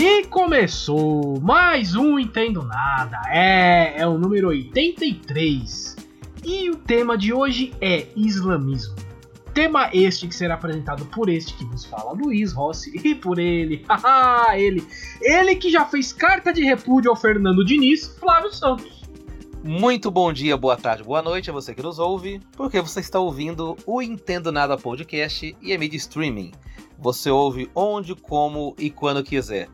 E começou mais um Entendo Nada. É, é o número 83. E o tema de hoje é islamismo. Tema este que será apresentado por este que vos fala, Luiz Rossi, e por ele, ele, ele que já fez carta de repúdio ao Fernando Diniz, Flávio Santos. Muito bom dia, boa tarde, boa noite a você que nos ouve, porque você está ouvindo o Entendo Nada Podcast e a mídia streaming. Você ouve onde, como e quando quiser.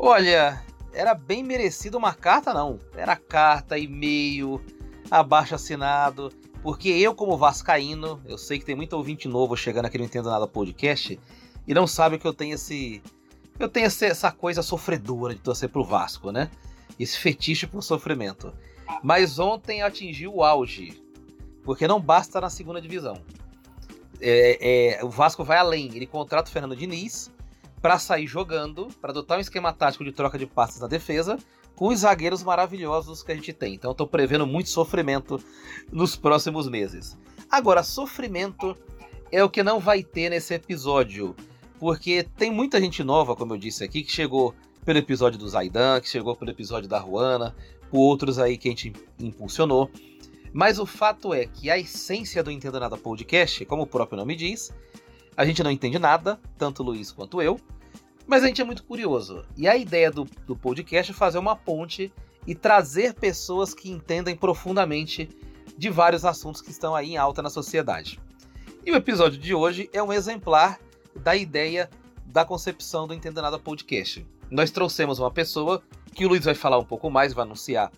Olha, era bem merecido uma carta, não. Era carta, e-mail, abaixo assinado. Porque eu, como Vascaíno, eu sei que tem muito ouvinte novo chegando aqui no Entendo Nada Podcast e não sabe que eu tenho esse. Eu tenho essa coisa sofredora de torcer pro Vasco, né? Esse fetiche por sofrimento. Mas ontem atingiu o auge. Porque não basta na segunda divisão. É, é, o Vasco vai além. Ele contrata o Fernando Diniz para sair jogando, para adotar um esquema tático de troca de passes na defesa, com os zagueiros maravilhosos que a gente tem. Então tô prevendo muito sofrimento nos próximos meses. Agora, sofrimento é o que não vai ter nesse episódio, porque tem muita gente nova, como eu disse aqui, que chegou pelo episódio do Zaidan, que chegou pelo episódio da Ruana, por outros aí que a gente impulsionou. Mas o fato é que a essência do Entendo Nada Podcast, como o próprio nome diz, a gente não entende nada, tanto o Luiz quanto eu, mas a gente é muito curioso. E a ideia do, do podcast é fazer uma ponte e trazer pessoas que entendem profundamente de vários assuntos que estão aí em alta na sociedade. E o episódio de hoje é um exemplar da ideia da concepção do Entenda Nada Podcast. Nós trouxemos uma pessoa que o Luiz vai falar um pouco mais, vai anunciar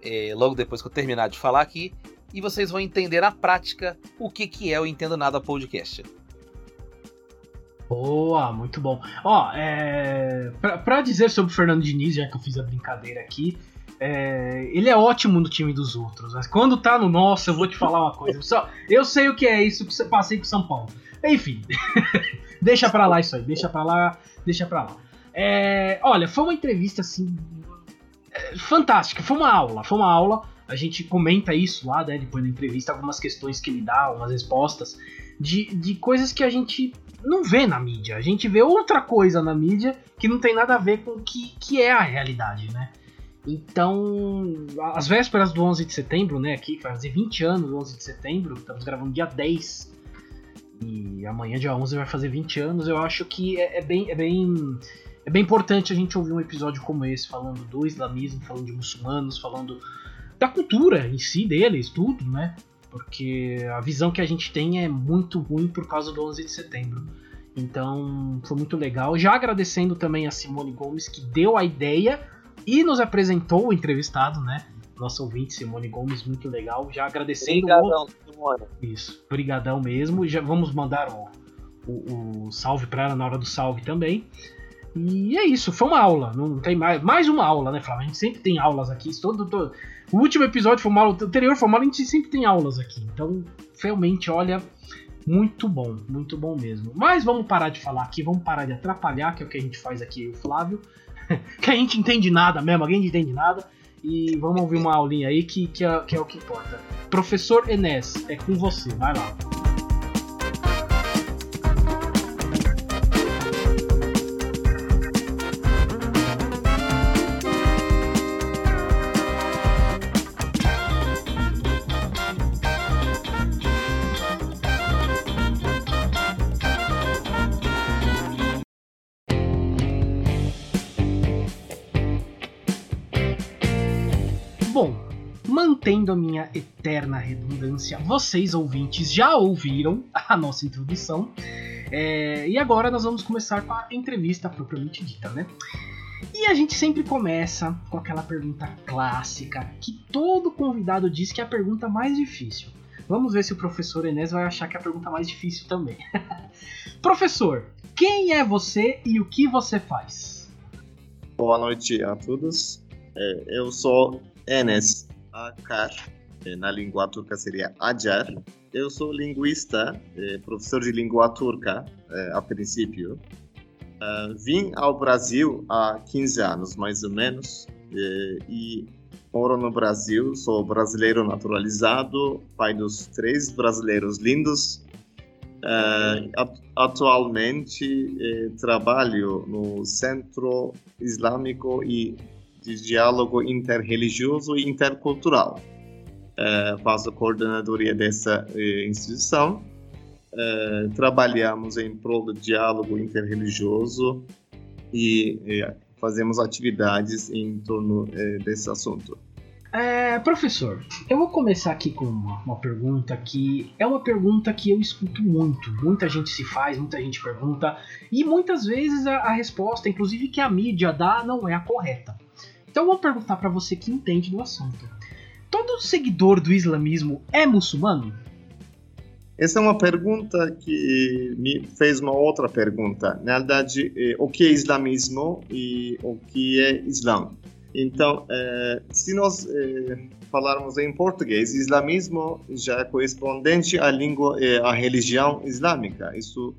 é, logo depois que eu terminar de falar aqui, e vocês vão entender na prática o que, que é o Entenda Nada Podcast. Boa, muito bom. Ó, é, pra, dizer sobre o Fernando Diniz, já que eu fiz a brincadeira aqui, é, ele é ótimo no time dos outros. Mas quando tá no nosso, eu vou te falar uma coisa. Só, eu sei o que é isso que você passei com São Paulo. Enfim, deixa pra lá isso aí, deixa pra lá, deixa pra lá. É, olha, foi uma entrevista assim. É, fantástica, foi uma aula, foi uma aula. A gente comenta isso lá, né, depois da entrevista, algumas questões que ele dá, algumas respostas, de, de coisas que a gente não vê na mídia. A gente vê outra coisa na mídia que não tem nada a ver com o que, que é a realidade, né? Então, as vésperas do 11 de setembro, né, aqui, fazer 20 anos do 11 de setembro, estamos gravando dia 10, e amanhã, dia 11, vai fazer 20 anos, eu acho que é, é, bem, é, bem, é bem importante a gente ouvir um episódio como esse, falando do islamismo, falando de muçulmanos, falando da cultura em si deles, tudo, né? Porque a visão que a gente tem é muito ruim por causa do 11 de setembro. Então foi muito legal. Já agradecendo também a Simone Gomes que deu a ideia e nos apresentou o entrevistado, né? Nosso ouvinte Simone Gomes, muito legal. Já agradecendo. Obrigadão, o... Simone. Isso, brigadão mesmo. Já vamos mandar o, o, o salve para ela na hora do salve também. E é isso, foi uma aula. Não tem mais, mais uma aula, né, Flávio? A gente sempre tem aulas aqui. Todo, todo, o último episódio foi uma aula, o anterior foi uma aula, a gente sempre tem aulas aqui. Então, realmente, olha, muito bom, muito bom mesmo. Mas vamos parar de falar aqui, vamos parar de atrapalhar, que é o que a gente faz aqui, o Flávio. que a gente entende nada mesmo, alguém entende nada. E vamos ouvir uma aulinha aí que, que, é, que é o que importa. Professor Enes, é com você, vai lá. Mantendo a minha eterna redundância, vocês ouvintes já ouviram a nossa introdução. É, e agora nós vamos começar com a entrevista propriamente dita, né? E a gente sempre começa com aquela pergunta clássica que todo convidado diz que é a pergunta mais difícil. Vamos ver se o professor Enes vai achar que é a pergunta mais difícil também. professor, quem é você e o que você faz? Boa noite a todos. É, eu sou Enes, Akar, eh, na língua turca seria Ajar. Eu sou linguista, eh, professor de língua turca, eh, a princípio. Vim ao Brasil há 15 anos, mais ou menos, e moro no Brasil. Sou brasileiro naturalizado, pai dos três brasileiros lindos. Atualmente trabalho no Centro Islâmico e de Diálogo Interreligioso e Intercultural. Uh, faço coordenadoria dessa eh, instituição. Uh, trabalhamos em prol do diálogo interreligioso e eh, fazemos atividades em torno desse assunto. É, professor, eu vou começar aqui com uma, uma, pergunta que é uma pergunta que eu escuto muito. Muita gente se faz, muita gente pergunta, e muitas vezes a, a resposta, inclusive que a mídia dá, não é a correta. Então vou perguntar para você que entende do assunto. Todo seguidor do islamismo é muçulmano? Essa é uma pergunta que me fez uma outra pergunta. Na verdade, eh, o que é islamismo e o que é islã? Então, é, se nós é, falarmos em português, islamismo já é correspondente à língua, à religião islâmica. Isso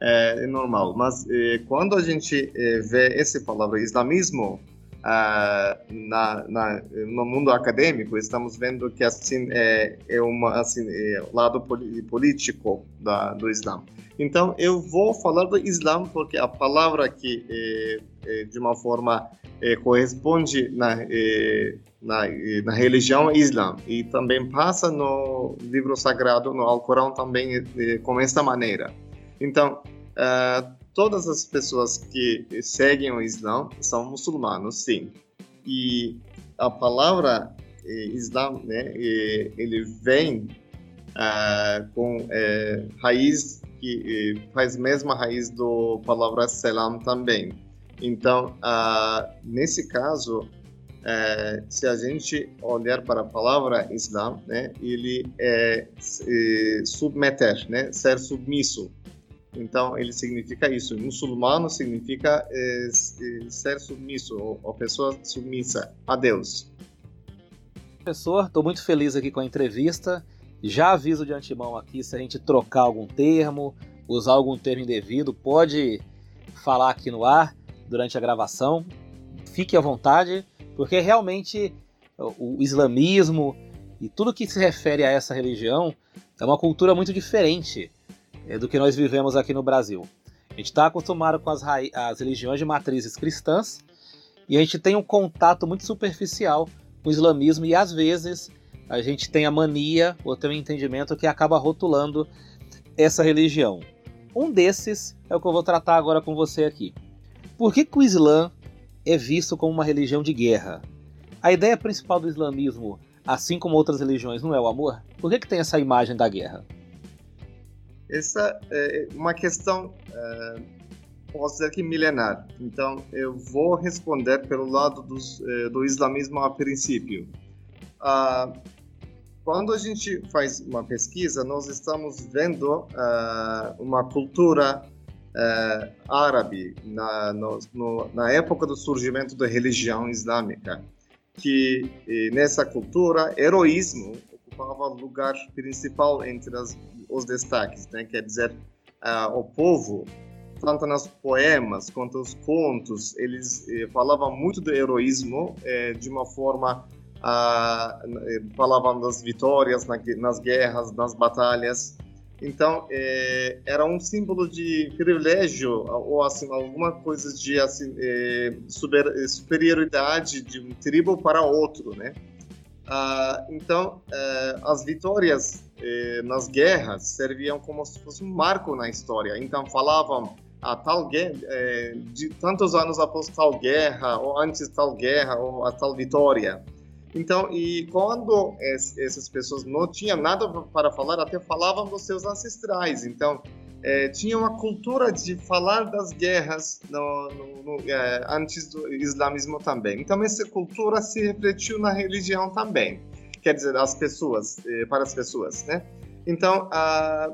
é, normal. Mas quando a gente vê essa palavra islamismo na, na, no mundo acadêmico, estamos vendo que assim é, é assim é, lado político da, do Islã. Então, eu vou falar do Islã porque a palavra que é, é, de uma forma é, corresponde na, é, na, é, na, religião Islã e também passa no livro sagrado, no Alcorão também com esta maneira. Então, todas as pessoas que seguem o Islã são muçulmanos, sim. E a palavra Islã, né, ele vem com raiz que faz mesma raiz do palavra selam também. Então, uh, nesse caso, uh, se a gente olhar para a palavra Islã, né, ele é, é submeter, né, ser submisso. Então, ele significa isso. Muçulmano significa é, ser submisso, ou, ou pessoa submissa a Deus. Professor, estou muito feliz aqui com a entrevista. Já aviso de antemão aqui, se a gente trocar algum termo, usar algum termo indevido, pode falar aqui no ar durante a gravação. Fique à vontade, porque realmente o islamismo e tudo que se refere a essa religião é uma cultura muito diferente do que nós vivemos aqui no Brasil. A gente está acostumado com as, as religiões de matrizes cristãs e a gente tem um contato muito superficial com o islamismo e às vezes a gente tem a mania ou tem um entendimento que acaba rotulando essa religião. Um desses é o que eu vou tratar agora com você aqui. Por que, que o Islã é visto como uma religião de guerra? A ideia principal do islamismo, assim como outras religiões, não é o amor? Por que, que tem essa imagem da guerra? Essa é uma questão, é, posso dizer que milenar. Então, eu vou responder pelo lado dos, é, do islamismo a princípio. Ah, quando a gente faz uma pesquisa, nós estamos vendo uh, uma cultura uh, árabe na, no, no, na época do surgimento da religião islâmica, que nessa cultura heroísmo ocupava lugar principal entre as, os destaques, né? quer dizer, uh, o povo tanto nos poemas quanto nos contos, eles eh, falavam muito do heroísmo eh, de uma forma ah, falavam das vitórias nas guerras, nas batalhas. Então, é, era um símbolo de privilégio ou assim alguma coisa de assim, é, super, superioridade de um tribo para outro, né? Ah, então, é, as vitórias é, nas guerras serviam como se fosse um marco na história. Então, falavam a tal guerra, é, de tantos anos após tal guerra, ou antes tal guerra, ou a tal vitória. Então, e quando essas pessoas não tinham nada para falar, até falavam dos seus ancestrais. Então, é, tinha uma cultura de falar das guerras no, no, no, é, antes do islamismo também. Então, essa cultura se refletiu na religião também. Quer dizer, as pessoas, é, para as pessoas, né? Então, a,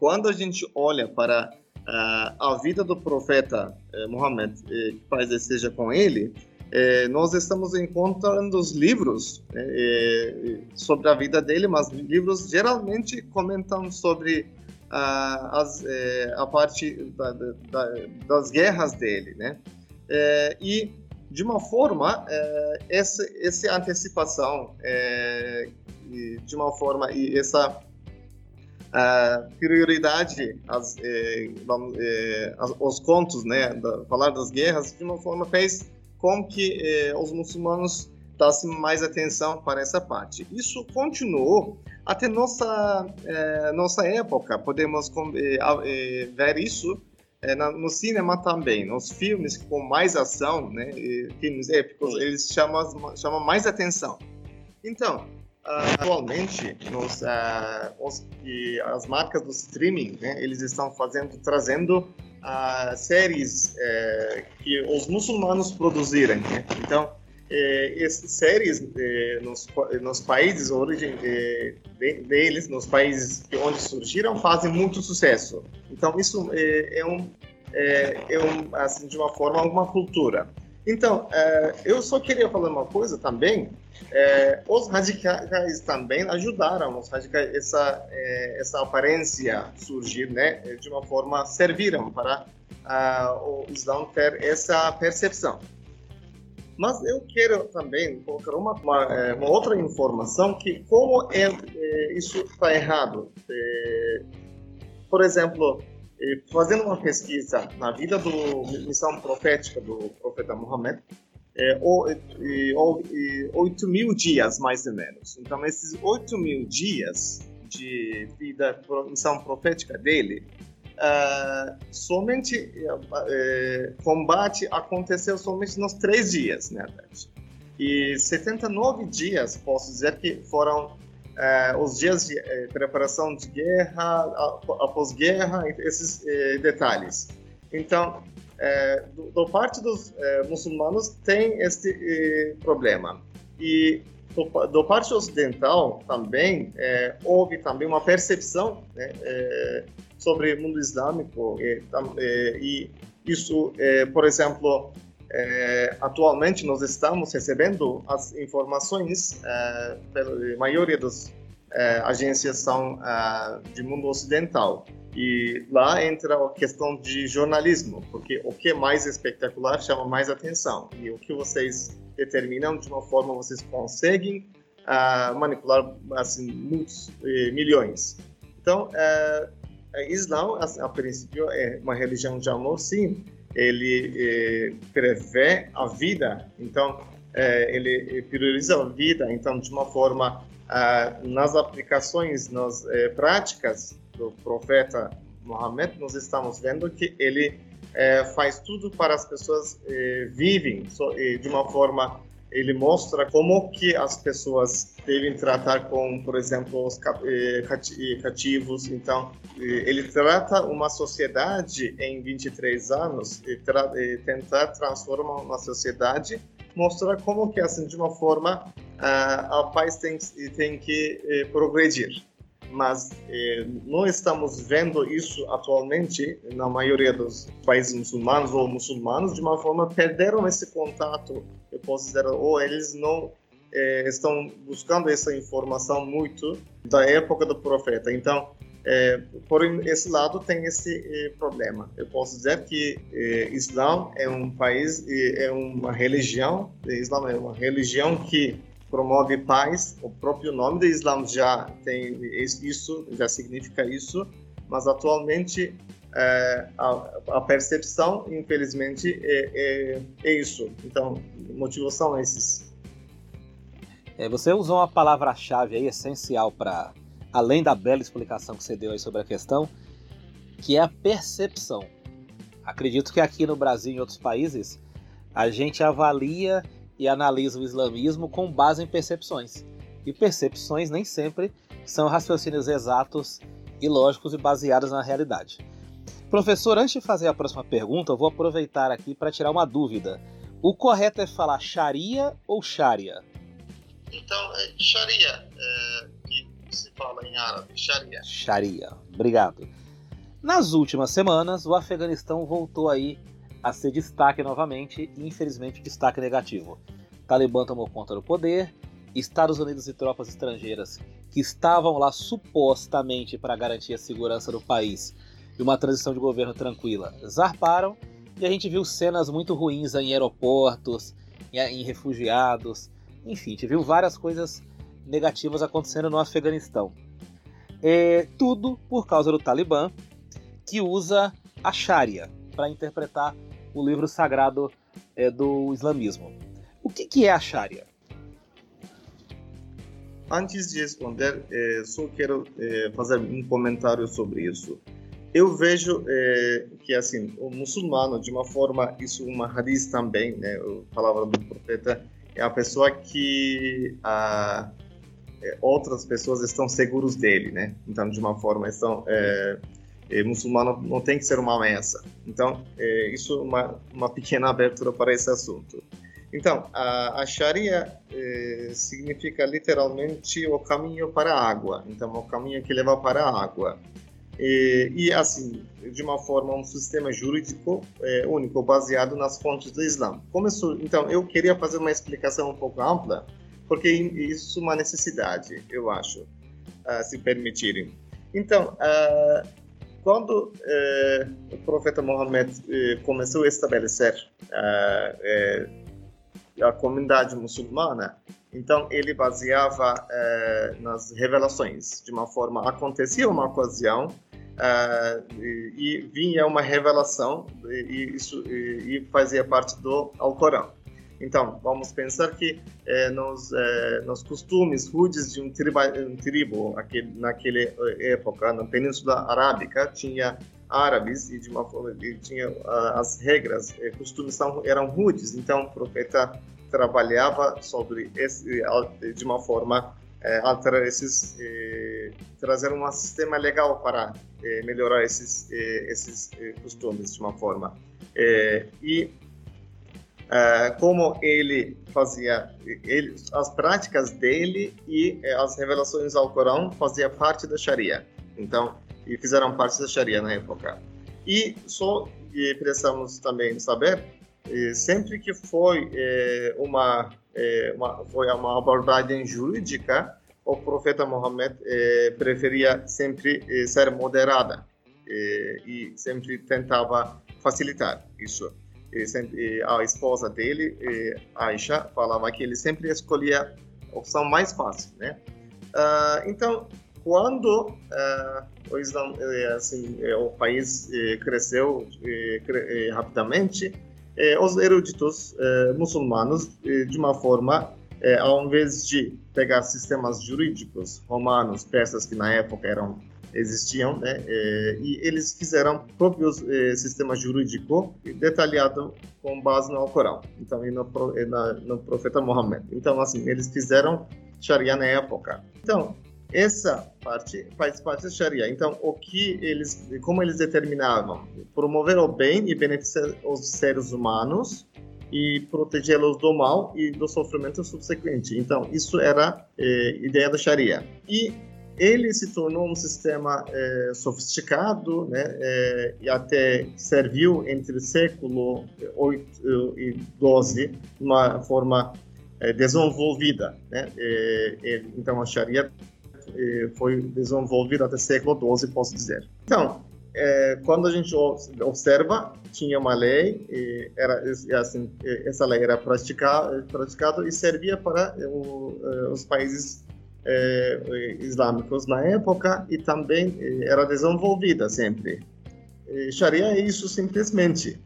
quando a gente olha para a, a vida do profeta é, Muhammad, é, que paz seja com ele, é, nós estamos encontrando os livros é, é, sobre a vida dele, mas livros geralmente comentam sobre a, as, é, a parte da, da, das guerras dele, né? É, e de uma forma é, essa, essa antecipação de uma forma e essa uh, prioridade as, eh, eh, as, os contos, né, da, falar das guerras de uma forma fez com que os muçulmanos dessem mais atenção para essa parte. Isso continuou até nossa eh, nossa época. Podemos eh, eh, ver isso no cinema também, nos filmes com mais ação, né, filmes épicos, eles chamam chamam mais atenção. Então, atualmente nos, uh, os, as marcas do streaming né, eles estão fazendo trazendo uh, séries uh, que os muçulmanos produzirem né? então essas séries eh, nos, nos países origem eh, deles nos países onde surgiram fazem muito sucesso. Então isso é um é, um assim de uma forma uma cultura. Então eu só queria falar uma coisa também. É, os radicais também ajudaram os radicais, essa, é, essa aparência surgir, né, de uma forma, serviram para uh, o Islã ter essa percepção. Mas eu quero também colocar uma, uma, é, uma outra informação que como é, é isso está errado. É, por exemplo, é, fazendo uma pesquisa na vida do missão profética do profeta Muhammad, é, 8 mil dias, mais ou menos. Então, esses 8 mil dias de vida, missão profética dele, uh, somente uh, combate aconteceu somente nos três dias, né, E 79 dias, posso dizer que foram uh, os dias de preparação de guerra, após guerra, esses detalhes. Então, do, do, parte dos muçulmanos tem este problema. E do, do, parte ocidental também houve também uma percepção né, sobre o mundo islâmico e, é, e isso, por exemplo, atualmente nós estamos recebendo as informações pela maioria das agências são de mundo ocidental e lá entra a questão de jornalismo, porque o que é mais espetacular chama mais atenção. E o que vocês determinam de uma forma, vocês conseguem uh, manipular assim, muitos milhões. Então, uh, Islã, a, a, princípio, é uma religião de amor, sim. Ele eh, prevê a vida, então, eh, ele prioriza a vida. Então, de uma forma, uh, nas aplicações, nas eh, práticas, do profeta Muhammad, nós estamos vendo que ele é, faz tudo para as pessoas é, vivem so, é, de uma forma ele mostra como que as pessoas devem tratar com, por exemplo, os é, cativos. Então, é, ele trata uma sociedade em 23 anos e, tra tentar transformar uma sociedade, mostrar como que assim de uma forma a, a paz tem, tem que é, progredir mas eh, não estamos vendo isso atualmente na maioria dos países muçulmanos ou muçulmanos de uma forma perderam esse contato eu posso dizer ou eles não eh, estão buscando essa informação muito da época do profeta então é, por esse lado tem esse é, problema. Eu posso dizer que é, Islã é um país, é uma religião, Islã é uma religião que promove paz. O próprio nome do Islã já tem isso, já significa isso, mas atualmente é, a, a, percepção, infelizmente, é, é, é, isso. Então, motivação é esses. É, você usou uma palavra-chave aí essencial para, além da bela explicação que você deu aí sobre a questão, que é a percepção. Acredito que aqui no Brasil e em outros países a gente avalia e analisa o islamismo com base em percepções. E percepções nem sempre são raciocínios exatos e lógicos e baseados na realidade. Professor, antes de fazer a próxima pergunta, eu vou aproveitar aqui para tirar uma dúvida. O correto é falar Sharia ou Sharia? Então, é Sharia, é, que se fala em árabe, Sharia. Sharia, obrigado. Nas últimas semanas, o Afeganistão voltou aí a ser destaque novamente e infelizmente destaque negativo. Talibã tomou conta do poder, Estados Unidos e tropas estrangeiras que estavam lá supostamente para garantir a segurança do país e uma transição de governo tranquila zarparam e a gente viu cenas muito ruins em aeroportos, em refugiados, enfim, a gente viu várias coisas negativas acontecendo no Afeganistão. É, tudo por causa do Talibã, que usa a Sharia para interpretar o livro sagrado é, do islamismo. O que, que é a Sharia? Antes de responder, é, só quero é, fazer um comentário sobre isso. Eu vejo é, que assim o muçulmano, de uma forma, isso uma raiz também, né, a palavra do profeta, é a pessoa que a, é, outras pessoas estão seguros dele, né? Então, de uma forma, estão é, muçulmano não tem que ser uma ameaça. Então, é, isso é uma, uma pequena abertura para esse assunto. Então, a, a Sharia é, significa literalmente o caminho para a água. Então, o caminho que leva para a água. E, e assim, de uma forma, um sistema jurídico único, baseado nas fontes do Islã. Começou, então, eu queria fazer uma explicação um pouco ampla, porque isso é uma necessidade, eu acho, uh, se permitirem. Então, uh, quando uh, o profeta Mohammed começou a estabelecer a comunidade muçulmana, então ele baseava nas revelações. De uma forma, acontecia uma ocasião e, e, vinha uma revelação e isso e, e fazia parte do Alcorão. Então, vamos pensar que é, nos, é, nos costumes rudes de um, um tribo aquele, naquela eh, época, na Península Arábica, tinha árabes e de uma forma tinha uh, as regras, costumes são, eram rudes. Então, o profeta trabalhava sobre esse, de uma forma alterar esses, trazer um sistema legal para melhorar esses esses costumes de uma forma. e uh, como ele fazia, ele, as práticas dele e eh, as revelações ao Corão fazia parte da Sharia. Então, e fizeram parte da Sharia na época. E só e precisamos também saber, sempre que foi eh, uma, eh, uma, foi uma abordagem jurídica, o profeta Muhammad eh, preferia sempre ser moderada e sempre tentava facilitar isso sempre, a esposa dele, Aisha, falava que ele sempre escolhia a opção mais fácil, né? Uh, então, quando uh, o eh, assim, eh, o país eh, cresceu cre rapidamente, os eruditos muçulmanos, de uma forma, ao invés de pegar sistemas jurídicos romanos, persas que na época eram existiam, né? É, e eles fizeram próprios é, sistema jurídico detalhado com base no Alcorão, então e no, e na, no profeta Muhammad. Então assim eles fizeram Sharia na época. Então essa parte faz parte da Sharia. Então o que eles, como eles determinavam, promover o bem e beneficiar os seres humanos e protegê-los do mal e do sofrimento subsequente. Então, isso era é, ideia da Sharia. E ele se tornou um sistema é, sofisticado, né, é, e até serviu entre o século 8 e 12 de uma forma é, desenvolvida. Né? Então, a Sharia foi desenvolvida até o século 12, posso dizer. Então, quando a gente observa, tinha uma lei, era assim, essa lei era praticada, praticada e servia para os países islâmicos na época e também é, era desenvolvida sempre. E Sharia é isso simplesmente.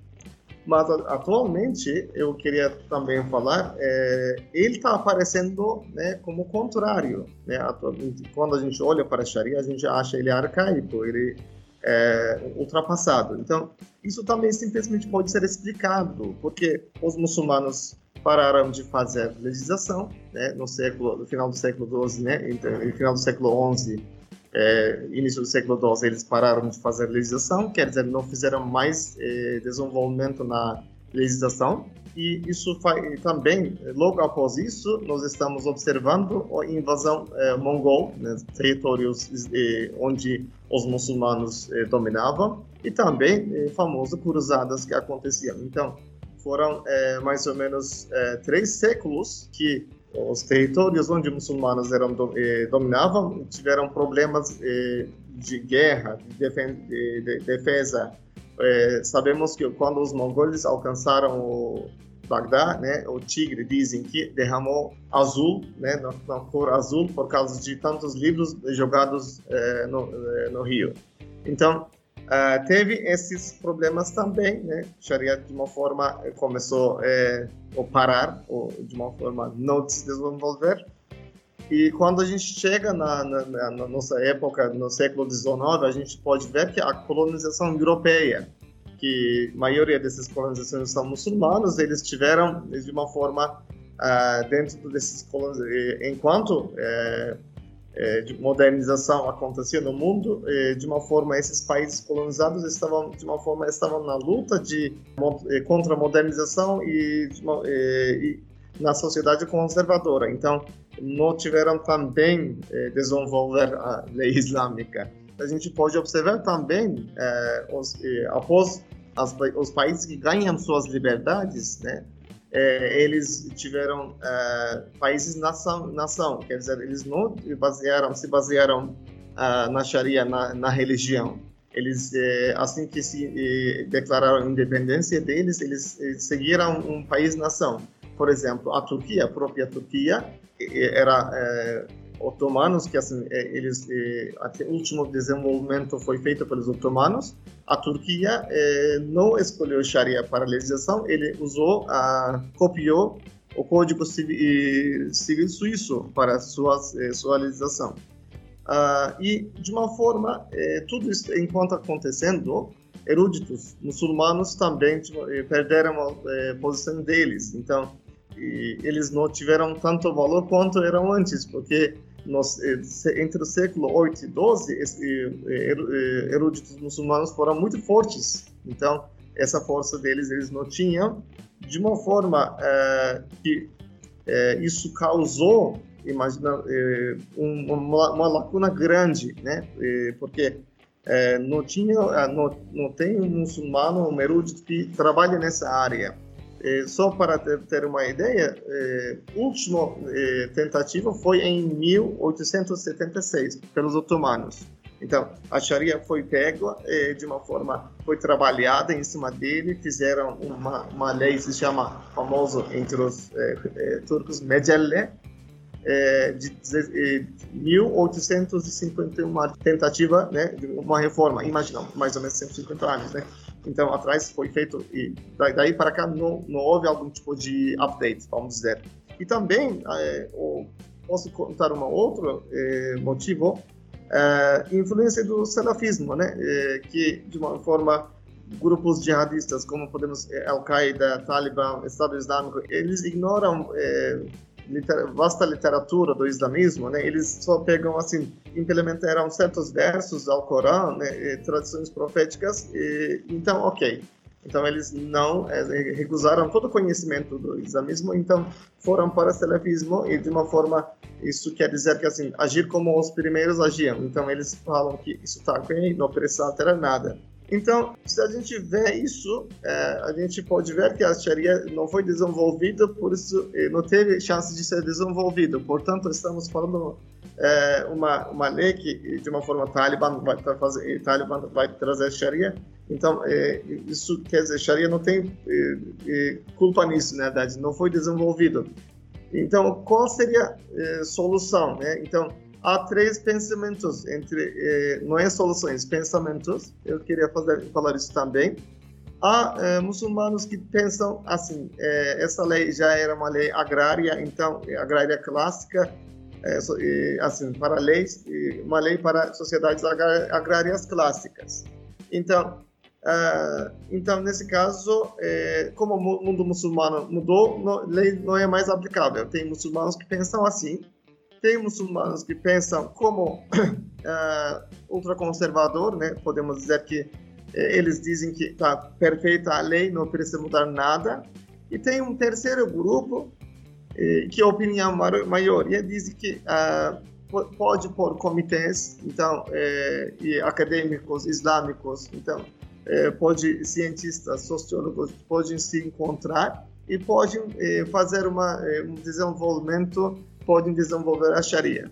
Mas atualmente eu queria também falar, é, ele está aparecendo né, como contrário. Né? Quando a gente olha para Sharia, a gente acha ele arcaico, ele é ultrapassado. Então, isso também simplesmente pode ser explicado, porque os muçulmanos pararam de fazer legislação, né, no século, no final do século XII, né, então, no final do século XI, é, início do século XII, eles pararam de fazer legislação, quer dizer, não fizeram mais é, desenvolvimento na legislação, e isso faz, também, logo após isso, nós estamos observando a invasão é, mongol, né, territórios é, onde os muçulmanos é, dominavam, e também famosas cruzadas que aconteciam. Então, foram mais ou menos três séculos que os territórios onde muçulmanos eram dominavam tiveram problemas de guerra, de defesa. É, sabemos que quando os mongoles alcançaram o, Bagdá, né, o tigre dizem que derramou azul, né, na, na cor azul por causa de tantos livros jogados é, no, é, no rio. Então Uh, teve esses problemas também, né? Sharia de uma forma começou é, a parar, ou de uma forma não se desenvolver. E quando a gente chega na, na, na, nossa época, no século XIX, a gente pode ver que a colonização europeia, que a maioria dessas colonizações são muçulmanos, eles tiveram de uma forma uh, dentro desses colonizações, enquanto é, de modernização acontecia no mundo, é, de uma forma esses países colonizados estavam de uma forma estavam na luta de contra a modernização e, uma, e na sociedade conservadora. Então não tiveram também desenvolver a lei islâmica. A gente pode observar também os, após as, os países que ganham suas liberdades, né? eles tiveram países nação, nação, quer dizer, eles não basearam, se basearam é, na Sharia, na, na religião. Eles, assim que se declararam a independência deles, eles seguiram um país-nação. Por exemplo, a Turquia, a própria Turquia, era otomanos, que assim, eles, até o último desenvolvimento foi feito pelos otomanos, a Turquia eh, não escolheu Sharia para a legislação, ele usou, ah, copiou o Código Civil, civil Suíço para sua, sua legislação. Ah, e, de uma forma, tudo isso enquanto acontecendo, eruditos muçulmanos também tipo, perderam a posição deles. Então, eles não tiveram tanto valor quanto eram antes, porque nos, eh, entre o século 8 e 12, eh, eh, eruditos muçulmanos foram muito fortes. Então, essa força deles eles não tinham, de uma forma é, que é, isso causou, imagina, é, uma, uma, lacuna grande, né? porque não tinha, não, não tem um muçulmano, um erudito que trabalha nessa área. É, só para ter, uma ideia, é, última é, tentativa foi em 1876 pelos otomanos. Então, a Sharia foi pega de uma forma, foi trabalhada em cima dele, fizeram uma, uma lei que se chama, famoso entre os turcos, Mecelle, de, de 1851, tentativa né, de uma reforma, imagina, mais ou menos 150 anos, né? Então atrás foi feito e daí para cá não, não houve algum tipo de update, vamos dizer. E também é, posso contar um outro é, motivo, é, influência do salafismo, né, é, que de uma forma grupos jihadistas como podemos Al-Qaeda, Talibã, Estado Islâmico, eles ignoram liter, vasta literatura do islamismo, né? Eles só pegam assim, implementaram certos versos ao Corão, né? tradições proféticas. E, então, ok. Então eles não é, recusaram todo o conhecimento do islamismo, então foram para o salafismo e de uma forma isso quer dizer que assim agir como os primeiros agiam. Então eles falam que isso está ok, não precisa alterar nada. Então, se a gente vê isso, é, a gente pode ver que a Sharia não foi desenvolvida, por isso não teve chance de ser desenvolvida. Portanto, estamos falando é, uma uma lei que de uma forma Talibã vai fazer, Talibã vai trazer Sharia. Então, é, isso quer dizer, Sharia não tem é, é, culpa nisso, na verdade, não foi desenvolvido. Então, qual seria a é, solução, né? Então, há três pensamentos entre eh, não é soluções pensamentos. Eu queria fazer, falar isso também. Há eh, muçulmanos que pensam assim eh, essa lei já era uma lei agrária então agrária clássica assim para leis uma lei para sociedades agrárias clássicas. Então então nesse caso como o mundo muçulmano mudou a lei não é mais aplicável. Tem muçulmanos que pensam assim tem muçulmanos que pensam como uh, ultraconservador, né? Podemos dizer que eh, eles dizem que está perfeita a lei, não precisa mudar nada. E tem um terceiro grupo eh, que a opinião maioria diz que uh, pode pôr comitês, então eh, e acadêmicos islâmicos, então eh, pode cientistas, sociólogos podem se encontrar e podem eh, fazer uma, um desenvolvimento podem desenvolver a Sharia.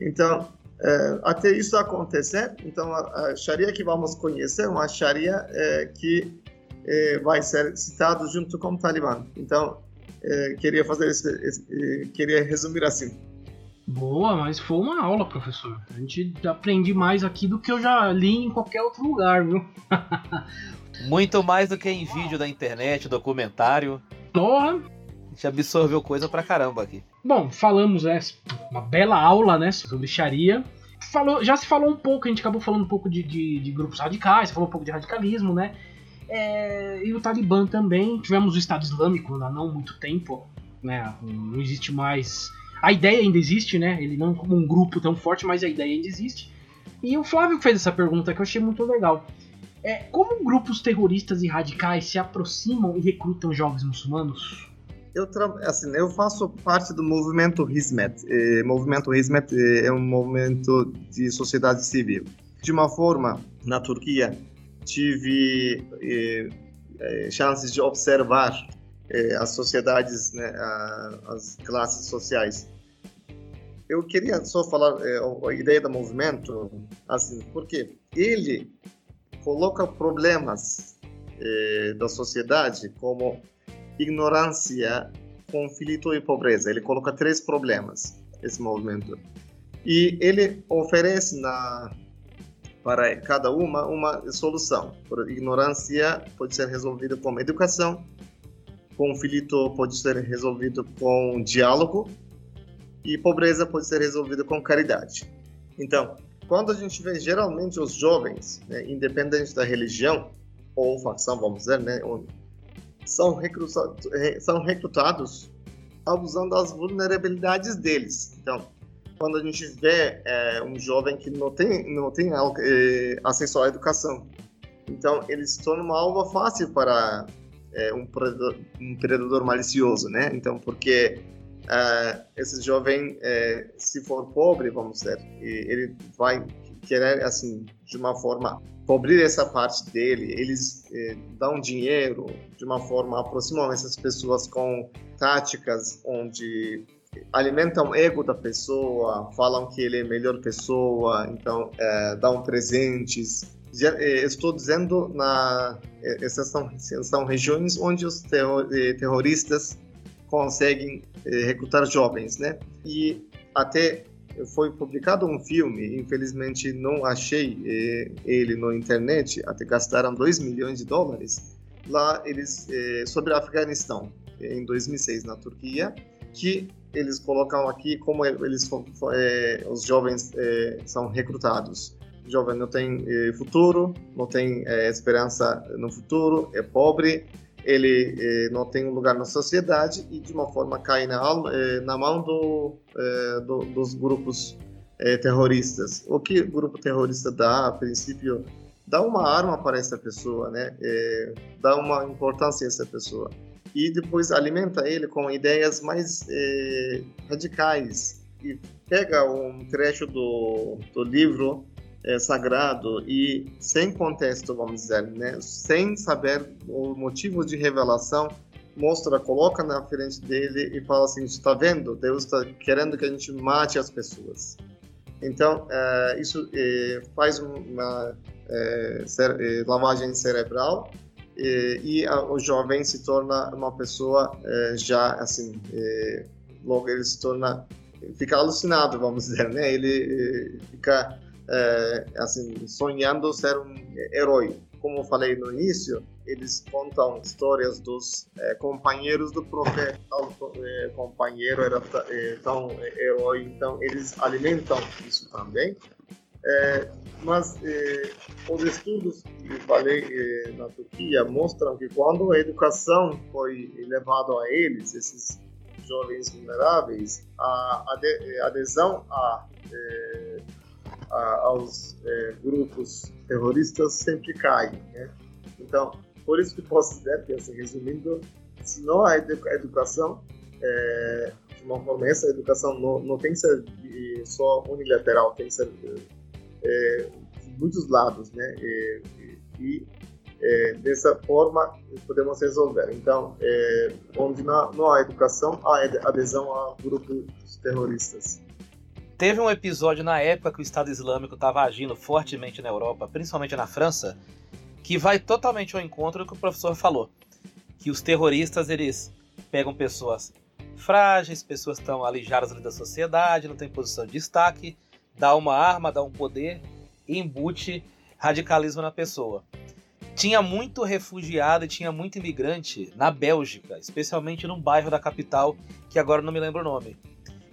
Então, é, até isso acontecer, então a, a Sharia que vamos conhecer, uma Sharia é, que é, vai ser citado junto com o Talibã. Então, é, queria fazer esse, esse, queria resumir assim. Boa, mas foi uma aula, professor. A gente aprende mais aqui do que eu já li em qualquer outro lugar, viu? Muito mais do que em vídeo da internet, documentário. Porra! A gente absorveu coisa pra caramba aqui. Bom, falamos, é, uma bela aula, né, sobre Sharia. Falou, já se falou um pouco, a gente acabou falando um pouco de, de, de grupos radicais, falou um pouco de radicalismo, né? É, e o Talibã também. Tivemos o Estado Islâmico há não muito tempo, né? Não existe mais. A ideia ainda existe, né? Ele não como um grupo tão forte, mas a ideia ainda existe. E o Flávio fez essa pergunta que eu achei muito legal. É, como grupos terroristas e radicais se aproximam e recrutam jovens muçulmanos? Eu, assim, eu faço parte do movimento Hizmet. O movimento Hizmet é um movimento de sociedade civil. De uma forma, na Turquia, tive eh, eh, chances de observar eh, as sociedades, né, a, as classes sociais. Eu queria só falar a ideia do movimento, assim, porque ele coloca problemas da sociedade como ignorância, conflito e pobreza. Ele coloca três problemas esse movimento e ele oferece na para cada uma uma solução. Por ignorância pode ser resolvida com educação, conflito pode ser resolvido com diálogo e pobreza pode ser resolvida com caridade. Então, quando a gente vê geralmente os jovens, né, independente da religião ou facção, vamos dizer, né, são recrutados, são recrutados abusando das vulnerabilidades deles. Então, quando a gente vê é, um jovem que não tem, não tem é, acesso à educação. Então, ele se torna uma alva fácil para é, um, predador, um, predador, malicioso, né? Então, porque é, esse jovem, é, se for pobre, vamos dizer, ele vai querer, assim, de uma forma, cobrir essa parte dele. Eles é, dão dinheiro de uma forma, aproximam essas pessoas com táticas onde alimentam o ego da pessoa, falam que ele é a melhor pessoa, então é, dão presentes. É, estou dizendo na é, essas são, são regiões onde os terror, é, terroristas conseguem recrutar jovens, né? E até foi publicado um filme, infelizmente não achei ele na internet, até gastaram 2 milhões de dólares lá eles sobre o Afeganistão em 2006 na Turquia, que eles colocam aqui como eles é, os jovens é, são recrutados. O jovem não tem é, futuro, não tem é, esperança no futuro, é pobre, ele é, não tem um lugar na sociedade e de uma forma cai na, é, na mão do, do, dos grupos terroristas. O que o grupo terrorista dá, a princípio, dá uma arma para essa pessoa, né? dá uma importância a essa pessoa e depois alimenta ele com ideias mais eh, radicais e pega um trecho do, do livro eh, sagrado e sem contexto, vamos dizer, né, sem saber o motivo de revelação, mostra, coloca na frente dele e fala assim: está vendo? Deus está querendo que a gente mate as pessoas. Então, eh, isso faz uma lavagem cerebral e, e a, o jovem se torna uma pessoa é, já assim é, logo ele se torna fica alucinado vamos dizer né ele é, fica é, assim sonhando ser um herói. Como eu falei no início eles contam histórias dos é, companheiros do profeta o é, companheiro era tão herói então eles alimentam isso também. É, mas é, os estudos que falei é, na Turquia mostram que quando a educação foi levada a eles, esses jovens vulneráveis, a adesão é, a, aos é, grupos terroristas sempre cai. Né? Então, por isso que posso dizer assim, resumindo, se não há educação, é, de uma forma, essa educação não, não tem que ser só unilateral, tem que ser é, de muitos lados, né? E, e é, dessa forma podemos resolver. Então, é, onde não, não há educação, há adesão a grupos terroristas. Teve um episódio na época que o Estado Islâmico estava agindo fortemente na Europa, principalmente na França, que vai totalmente ao encontro do que o professor falou, que os terroristas eles pegam pessoas frágeis, pessoas estão alijadas ali da sociedade, não tem posição de destaque, dá uma arma, dá um poder embute radicalismo na pessoa. Tinha muito refugiado e tinha muito imigrante na Bélgica, especialmente num bairro da capital que agora não me lembro o nome.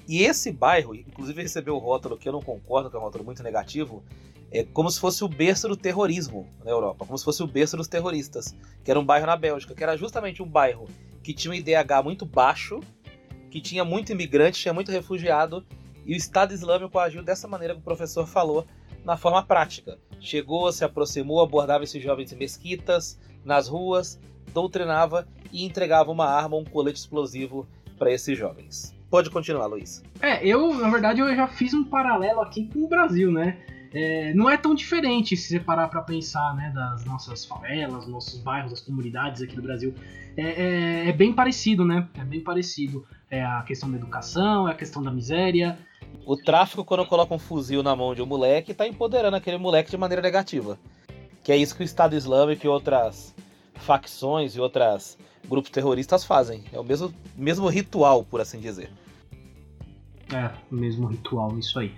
E esse bairro, inclusive recebeu o rótulo que eu não concordo, que é um rótulo muito negativo, é como se fosse o berço do terrorismo na Europa, como se fosse o berço dos terroristas, que era um bairro na Bélgica, que era justamente um bairro que tinha um IDH muito baixo, que tinha muito imigrante, tinha muito refugiado, e o Estado Islâmico agiu dessa maneira que o professor falou, na forma prática. Chegou, se aproximou, abordava esses jovens em mesquitas, nas ruas, doutrinava e entregava uma arma um colete explosivo para esses jovens. Pode continuar, Luiz. É, eu, na verdade, eu já fiz um paralelo aqui com o Brasil, né? É, não é tão diferente se você parar para pensar, né, das nossas favelas, nossos bairros, das comunidades aqui do Brasil. É, é, é, bem parecido, né? É bem parecido. É a questão da educação, é a questão da miséria. O tráfico, quando coloca um fuzil na mão de um moleque, tá empoderando aquele moleque de maneira negativa. Que é isso que o Estado Islâmico e outras facções e outras grupos terroristas fazem. É o mesmo, mesmo ritual, por assim dizer. É, o mesmo ritual, isso aí.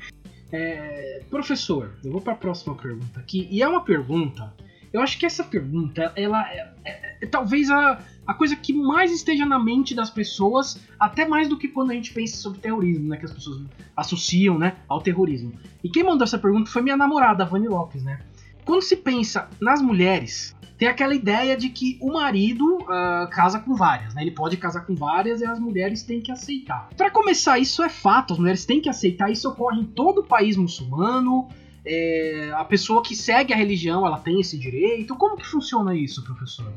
É, professor, eu vou para a próxima pergunta aqui. E é uma pergunta. Eu acho que essa pergunta, ela é, é, é, talvez a, a coisa que mais esteja na mente das pessoas, até mais do que quando a gente pensa sobre terrorismo, né? Que as pessoas associam, né, ao terrorismo. E quem mandou essa pergunta foi minha namorada, a Vani Lopes, né? Quando se pensa nas mulheres, tem aquela ideia de que o marido uh, casa com várias, né? Ele pode casar com várias e as mulheres têm que aceitar. Para começar, isso é fato, as mulheres têm que aceitar, isso ocorre em todo o país muçulmano. É, a pessoa que segue a religião, ela tem esse direito. Como que funciona isso, professor?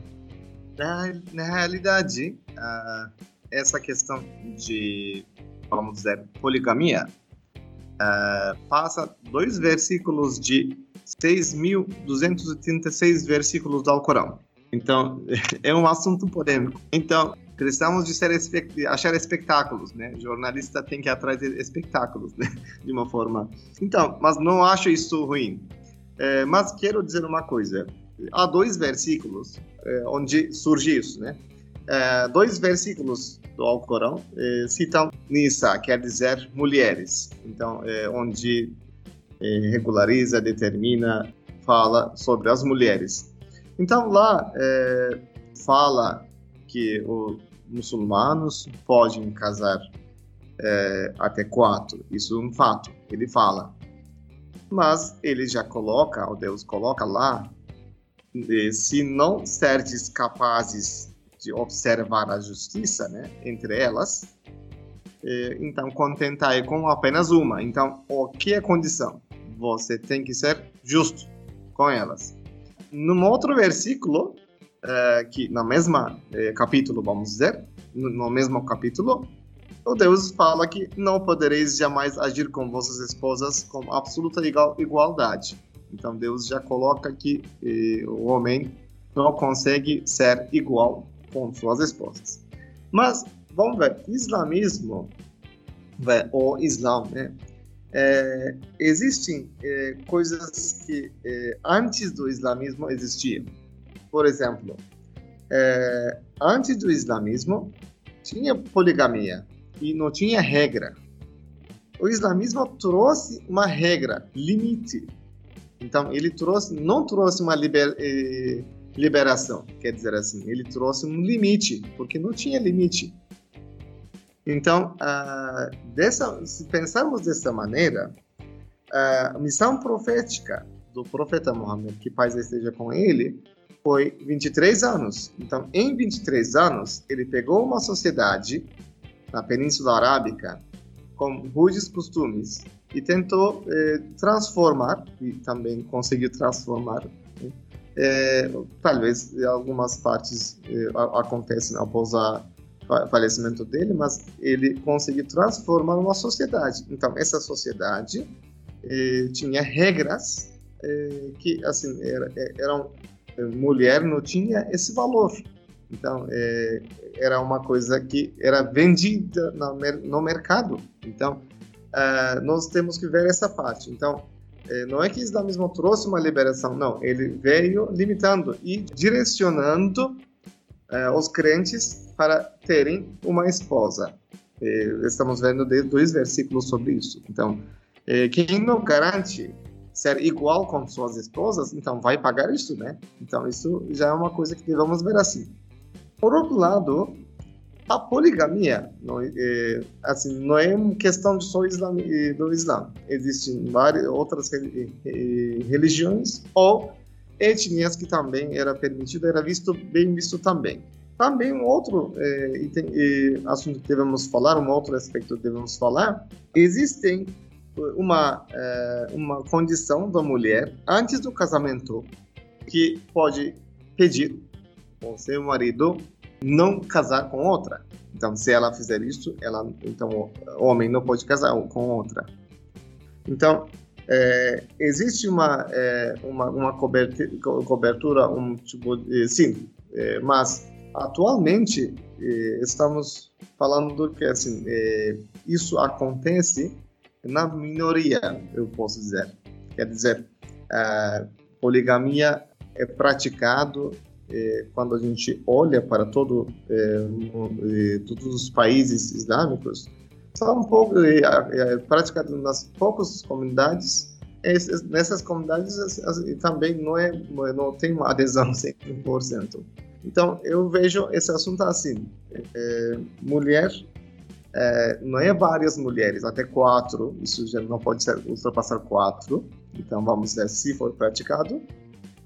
Na, na realidade, uh, essa questão de, vamos dizer, poligamia, uh, passa dois versículos de 6.236 versículos do Alcorão. Então, é um assunto polêmico. Então, precisamos de ser achar espetáculos, né? Jornalista tem que atrás de espetáculos, né? De uma forma. Então, mas não acho isso ruim. É, mas quero dizer uma coisa. Há dois versículos é, onde surge isso, né? É, dois versículos do Alcorão é, citam Nisa, quer dizer mulheres. Então, é, onde regulariza, determina, fala sobre as mulheres. Então lá é, fala que os muçulmanos podem casar é, até quatro, isso é um fato, ele fala. Mas ele já coloca, o Deus coloca lá, se não serdes capazes de observar a justiça né, entre elas, é, então contentai com apenas uma. Então, o que é condição? Você tem que ser justo com elas. Num outro versículo, é, que na mesma é, capítulo, vamos dizer, no, no, mesmo capítulo, o Deus fala que não podereis jamais agir com vossas esposas com absoluta igual, igualdade. Então Deus já coloca que eh, o homem não consegue ser igual com suas esposas. Mas vamos ver, islamismo, o Islã, né? É, existem é, coisas que é, antes do islamismo existiam. Por exemplo, é, antes do islamismo tinha poligamia e não tinha regra. O islamismo trouxe uma regra, limite. Então ele trouxe, não trouxe uma liber, é, liberação, quer dizer assim, ele trouxe um limite, porque não tinha limite. Então, uh, dessa, se pensarmos dessa maneira, a missão profética do profeta Muhammad, que paz esteja com ele, foi 23 anos. Então, em 23 anos, ele pegou uma sociedade na Península Arábica com rudes costumes e tentou eh, transformar, e também conseguiu transformar. Né? Eh, talvez algumas partes eh, acontecem após a falecimento dele, mas ele conseguiu transformar uma sociedade. Então, essa sociedade eh, tinha regras eh, que, assim, era, eh, eram eh, mulher não tinha esse valor. Então, eh, era uma coisa que era vendida no, no mercado. Então, uh, nós temos que ver essa parte. Então, não é que o islamismo trouxe uma liberação, não. Ele veio limitando e direcionando os crentes para terem uma esposa. estamos vendo dois versículos sobre isso. Então, quem não garante ser igual com suas esposas, então vai pagar isso, né? Então isso já é uma coisa que devemos ver assim. Por outro lado, a poligamia não é, assim não é uma questão de só islam, do Islã. Existem várias outras religiões ou etnias que também era permitido, era visto bem visto também. Também um outro é, item, é, assunto que devemos falar, um outro aspecto que devemos falar, existem uma, é, uma condição da mulher antes do casamento que pode pedir ao seu marido não casar com outra. Então, se ela fizer isso, ela, então o homem não pode casar com outra. Então, é, existe uma, é, uma, uma cobertura, um tipo de, sim, é, mas atualmente é, estamos falando que assim, é, isso acontece na minoria, eu posso dizer. Quer dizer, a poligamia é praticado é, quando a gente olha para todo, é, todos os países islâmicos, são um pouco é, é, praticado nas poucas comunidades. Nessas comunidades também não é não tem uma adesão 100%. Então eu vejo esse assunto assim: é, mulher é, não é várias mulheres, até quatro, isso já não pode ser, ultrapassar quatro, então vamos ver se for praticado.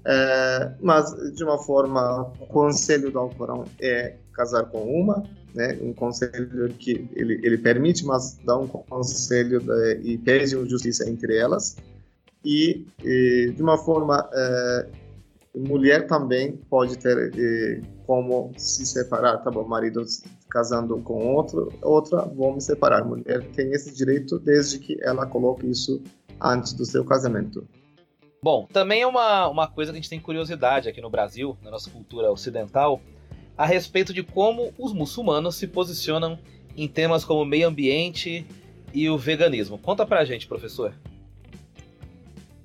É, mas, de uma forma, o conselho do Alcorão é casar com uma, né, um conselho que ele, ele permite, mas dá um conselho e pede justiça entre elas. E, e de uma forma, é, mulher também pode ter é, como se separar, tá bom, marido casando com outro, outra, vão me separar. Mulher tem esse direito desde que ela coloque isso antes do seu casamento. Bom, também é uma, uma coisa que a gente tem curiosidade aqui no Brasil, na nossa cultura ocidental, a respeito de como os muçulmanos se posicionam em temas como meio ambiente e o veganismo. Conta pra gente, professor.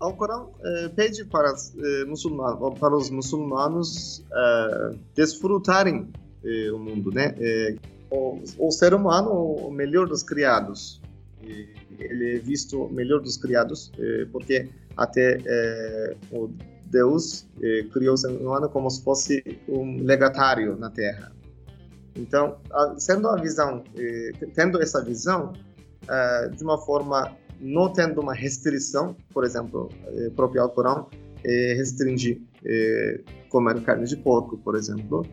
O Corão eh, pede para, eh, para os muçulmanos eh, desfrutarem eh, o mundo, né? Eh, o, o, ser humano o melhor dos criados. ele é visto melhor dos criados eh, porque até o Deus criou o ser humano como se fosse um legatário na Terra. Então, sendo a visão, tendo essa visão, de uma forma não tendo uma restrição, por exemplo, o próprio Alcorão restringe comer carne de porco, por exemplo,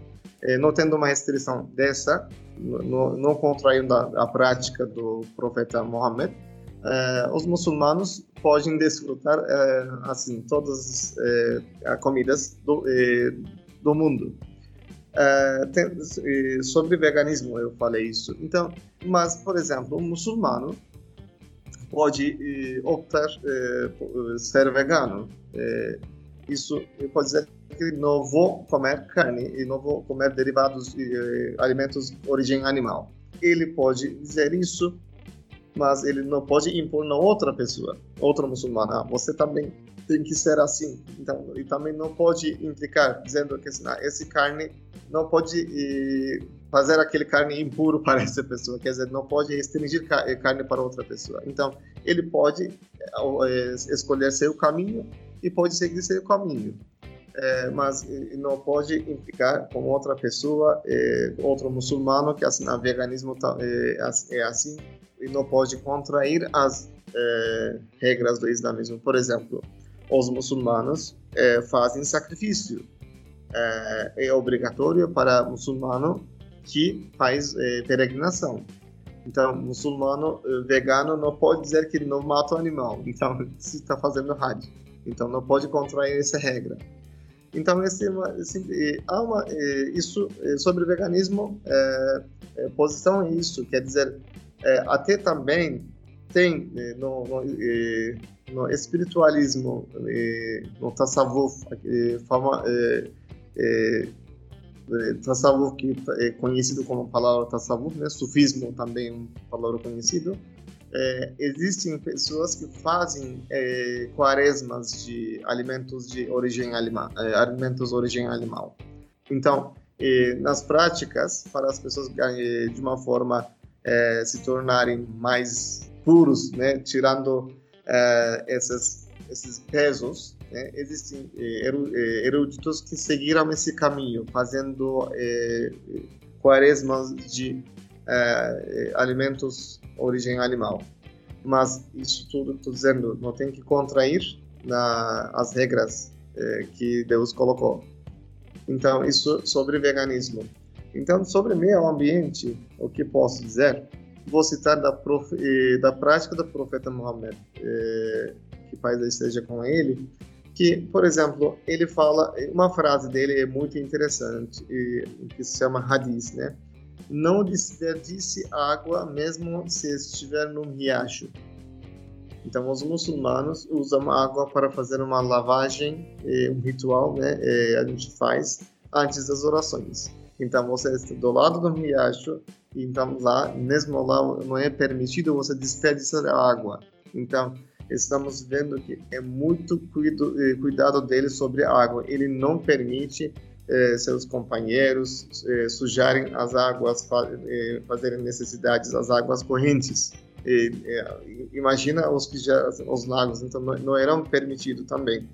eh, não tendo uma restrição dessa, não, não contraindo a, a, prática do profeta Mohammed, eh, os muçulmanos podem desfrutar eh, assim todas as comidas do, do mundo. Tem, sobre veganismo eu falei isso. Então, mas por exemplo, um muçulmano pode optar ser vegano. isso pode dizer que não vou comer carne e não vou comer derivados e alimentos de origem animal. Ele pode dizer isso, mas ele não pode impor na outra pessoa, outra muçulmana. Você também tem que ser assim. Então, e também não pode implicar dizendo que assim, ah, esse carne não pode e, fazer aquele carne impuro para essa pessoa, quer dizer, não pode restringir eh, carne para outra pessoa. Então, ele pode é, escolher seu caminho e pode seguir seu caminho é, mas não pode implicar com outra pessoa, é, outro muçulmano que assim, o veganismo é, assim e não pode contrair as regras do islamismo. Por exemplo, os muçulmanos fazem sacrifício. É, obrigatório para muçulmano que faz peregrinação. Então, muçulmano vegano não pode dizer que não mata o animal. Então, se está fazendo hajj. Então, não pode contrair essa regra. Então, esse, há uma, isso sobre veganismo, é, é, posição é isso, quer dizer, é, até também tem no, no, no espiritualismo, no tasawuf, fama, que é conhecido como palavra tasawuf, né? sufismo também é uma palavra conhecido, é, existem pessoas que fazem é, quaresmas de alimentos de origem animal, é, alimentos de origem animal. Então, nas práticas, para as pessoas de uma forma é, se tornarem mais puros, né, tirando é, esses, pesos, né, existem é, eruditos que seguiram esse caminho, fazendo quaresmas de alimentos origem animal. Mas isso tudo, estou dizendo, não tem que contrair na, as regras eh, que Deus colocou. Então, isso sobre veganismo. Então, sobre meio ambiente, o que posso dizer? Vou citar da, prof, da prática do profeta Muhammad, eh, que paz esteja com ele, que, por exemplo, ele fala, uma frase dele é muito interessante, que se chama hadith, né? Não desperdice água mesmo se estiver num riacho. Então, os muçulmanos usam água para fazer uma lavagem, um ritual, né? a gente faz antes das orações. Então, você está do lado do riacho, então lá, mesmo lá, não é permitido você desperdiçar água. Então, estamos vendo que é muito cuido, cuidado dele sobre a água. Ele não permite eh, seus companheiros eh, sujarem as águas, eh, fazerem necessidades as águas correntes. E, imagina os que já os lagos, então não, não eram permitidos também.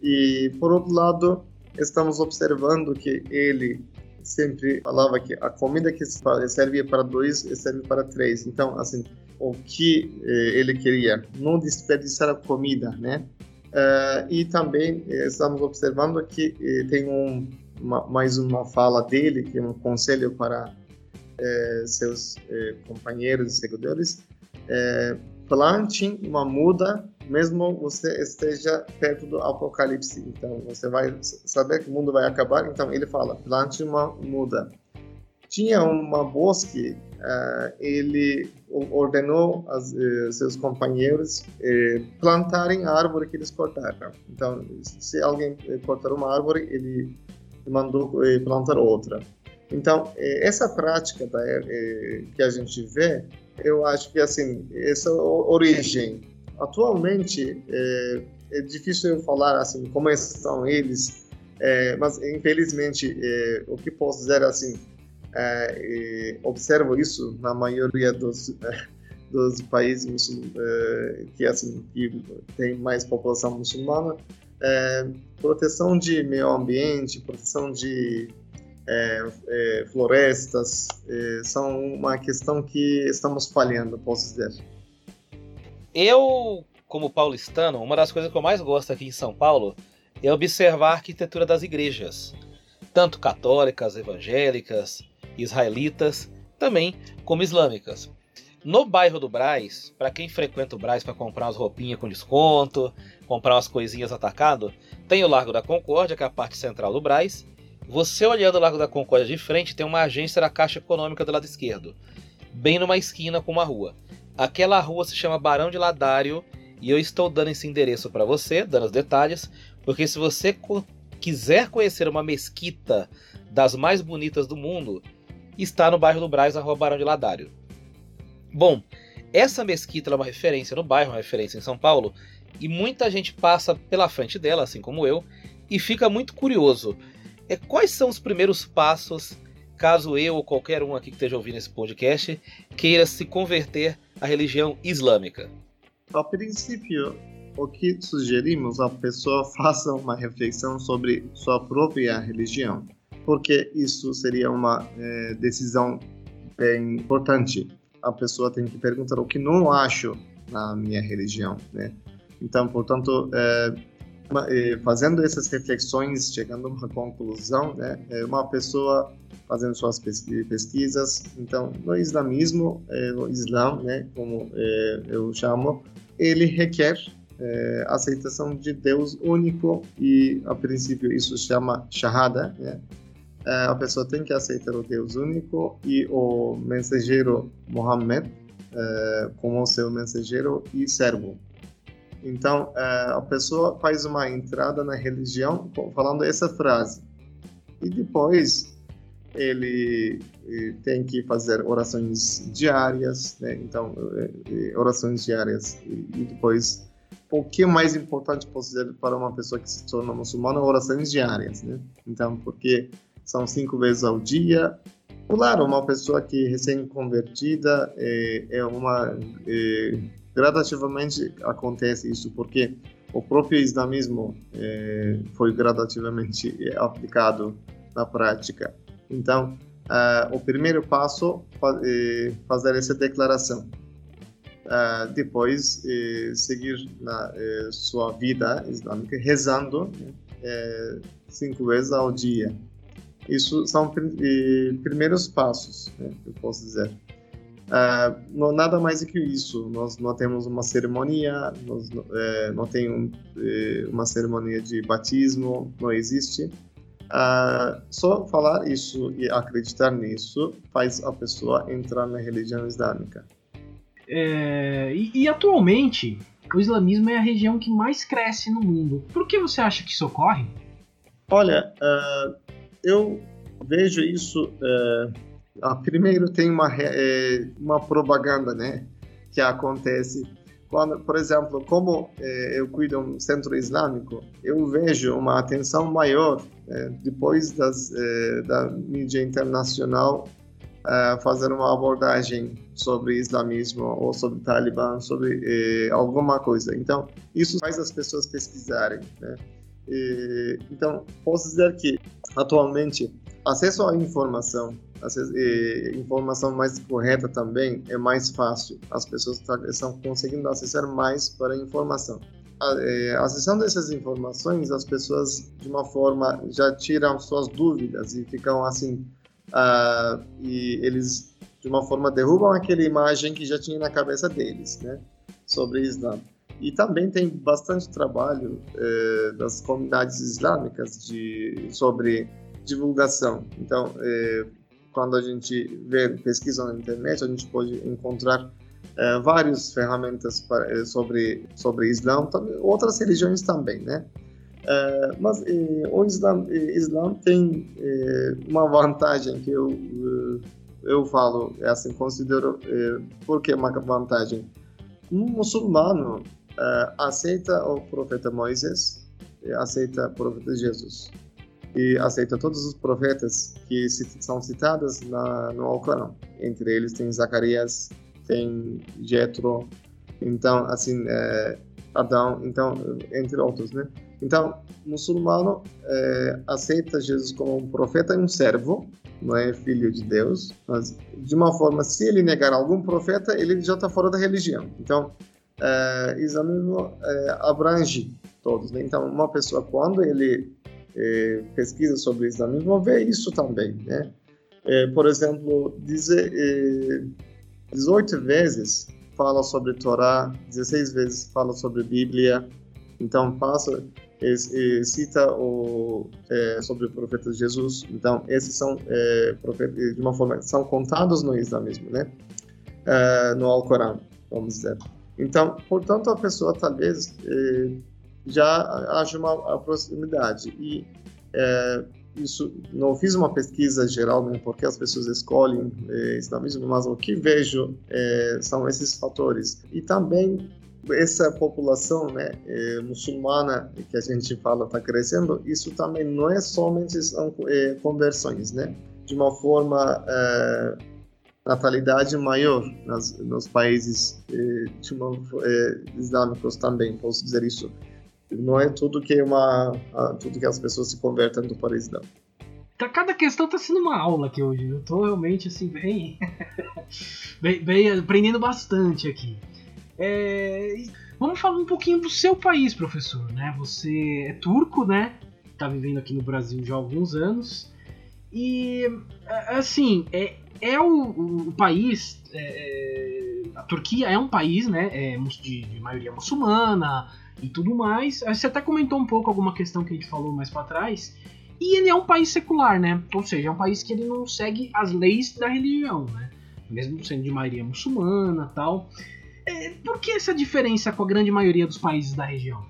E por outro lado, estamos observando que ele sempre falava que a comida que serve para dois serve para três. Então, assim, o que ele queria, não desperdiçar a comida, né? Uh, e também estamos observando que tem um uma, mais uma fala dele, que é um conselho para é, seus é, companheiros e seguidores. É, plante uma muda, mesmo você esteja perto do apocalipse. Então, você vai saber que o mundo vai acabar. Então, ele fala: plante uma muda. Tinha uma bosque, ele ordenou as, uh, seus companheiros uh, plantarem a árvore que eles cortaram. Então, se alguém cortar uma árvore, ele e mandou plantar outra. Então, eh, essa prática da, eh, que a gente vê, eu acho que, assim, essa origem, atualmente, é, é difícil eu falar, assim, como estão eles, é, mas, infelizmente, é, o que posso dizer, assim, observo isso na maioria dos dos países que assim que tem mais população muçulmana é, proteção de meio ambiente, proteção de é, é, florestas, é, são uma questão que estamos falhando, posso dizer. Eu, como paulistano, uma das coisas que eu mais gosto aqui em São Paulo é observar a arquitetura das igrejas, tanto católicas, evangélicas, israelitas, também como islâmicas. No bairro do Braz, para quem frequenta o Braz para comprar umas roupinhas com desconto, comprar umas coisinhas atacado, tem o Largo da Concórdia, que é a parte central do Braz. Você olhando o Largo da Concórdia de frente, tem uma agência da Caixa Econômica do lado esquerdo, bem numa esquina com uma rua. Aquela rua se chama Barão de Ladário e eu estou dando esse endereço para você, dando os detalhes, porque se você quiser conhecer uma mesquita das mais bonitas do mundo, está no bairro do Braz, na rua Barão de Ladário. Bom, essa mesquita é uma referência no bairro, uma referência em São Paulo, e muita gente passa pela frente dela, assim como eu, e fica muito curioso. É, quais são os primeiros passos, caso eu ou qualquer um aqui que esteja ouvindo esse podcast queira se converter à religião islâmica? A princípio, o que sugerimos a pessoa faça uma reflexão sobre sua própria religião, porque isso seria uma é, decisão bem importante a pessoa tem que perguntar o que não acho na minha religião, né? Então, portanto, é, é, fazendo essas reflexões, chegando a uma conclusão, né? É uma pessoa fazendo suas pesquisas. Então, no islamismo, é, no Islã, né? Como é, eu chamo, ele requer é, aceitação de Deus único e, a princípio, isso chama shahada, né? É, a pessoa tem que aceitar o Deus único e o mensageiro Muhammad como seu mensageiro e servo. Então, é, a pessoa faz uma entrada na religião falando essa frase. E depois, ele tem que fazer orações diárias, né? então orações diárias e depois o que é mais importante dizer para uma pessoa que se torna muçulmana orações diárias, né? Então, porque são cinco vezes ao dia. Claro, uma pessoa que recém-convertida é, é, uma é, gradativamente acontece isso, porque o próprio islamismo é, foi gradativamente aplicado na prática. Então, uh, o primeiro passo é fazer essa declaração. Depois, seguir na sua vida islâmica rezando cinco vezes ao dia. Isso são primeiros passos, né, eu posso dizer. Uh, não, nada mais do que isso. Nós não temos uma cerimônia, nós, é, não tem um, é, uma cerimônia de batismo, não existe. Uh, só falar isso e acreditar nisso faz a pessoa entrar na religião islâmica. É, e, e, atualmente, o islamismo é a região que mais cresce no mundo. Por que você acha que isso ocorre? Olha, uh, eu vejo isso. Primeiro, tem uma, uma propaganda né, que acontece quando, por exemplo, como eh, eu cuido um centro islâmico, eu vejo uma atenção maior eh, depois das, eh, da mídia internacional fazer uma abordagem sobre islamismo ou sobre Talibã, sobre alguma coisa. Então, isso faz as pessoas pesquisarem. Né? E, então, posso dizer que atualmente acesso à informação informação mais correta também é mais fácil. As pessoas tá, estão conseguindo acessar mais para a informação. É, acessando essas informações, as pessoas de uma forma já tiram suas dúvidas e ficam assim, uh, e eles de uma forma derrubam aquela imagem que já tinha na cabeça deles, né, sobre Islã. E também tem bastante trabalho é, das comunidades islâmicas de, sobre divulgação. Então, é, quando a gente vê pesquisa na internet, a gente pode encontrar é, várias ferramentas para, é, sobre sobre Islã, outras religiões também, né? É, mas o Islã, Islã tem uma vantagem que eu eu falo, é assim, considero, por que uma vantagem? Um muçulmano aceita o profeta Moisés, aceita o profeta Jesus e aceita todos os profetas que são citados na, no Alcorão. Entre eles tem Zacarias, tem Jetro, então assim é, Adão, então entre outros, né? Então, muçulmano é, aceita Jesus como um profeta e um servo, não é filho de Deus, mas de uma forma, se ele negar algum profeta, ele já está fora da religião. Então, é, islamismo é, abrange todos. Né? Então, uma pessoa, quando ele é, pesquisa sobre o islamismo vê isso também, né? É, por exemplo, dizer, é, 18 vezes fala sobre Torá, 16 vezes fala sobre Bíblia, então passa cita o, é, sobre o profeta Jesus. Então esses são é, profetas, de uma forma são contados no islamismo, né? É, no Alcorão, vamos dizer. Então, portanto, a pessoa talvez é, já haja uma proximidade. E é, isso não fiz uma pesquisa geral, né, porque as pessoas escolhem é, islamismo, mas o que vejo é, são esses fatores. E também essa população né, é, muçulmana que a gente fala está crescendo, isso também não é somente são, é, conversões, né? De uma forma é, natalidade maior nas, nos países é, uma, é, islâmicos também, posso dizer isso não é tudo que uma tudo que as pessoas se convertem do para Islã. Tá, cada questão tá sendo uma aula aqui hoje. Eu tô realmente assim bem, bem, bem aprendendo bastante aqui. É, vamos falar um pouquinho do seu país, professor, né? Você é turco, né? Tá vivendo aqui no Brasil já há alguns anos. E assim, é, é o, o país. É, a Turquia é um país, né? É, de, de maioria muçulmana e tudo mais. Você até comentou um pouco alguma questão que a gente falou mais para trás. E ele é um país secular, né? Ou seja, é um país que ele não segue as leis da religião, né? Mesmo sendo de maioria muçulmana tal. É, por que essa diferença com a grande maioria dos países da região?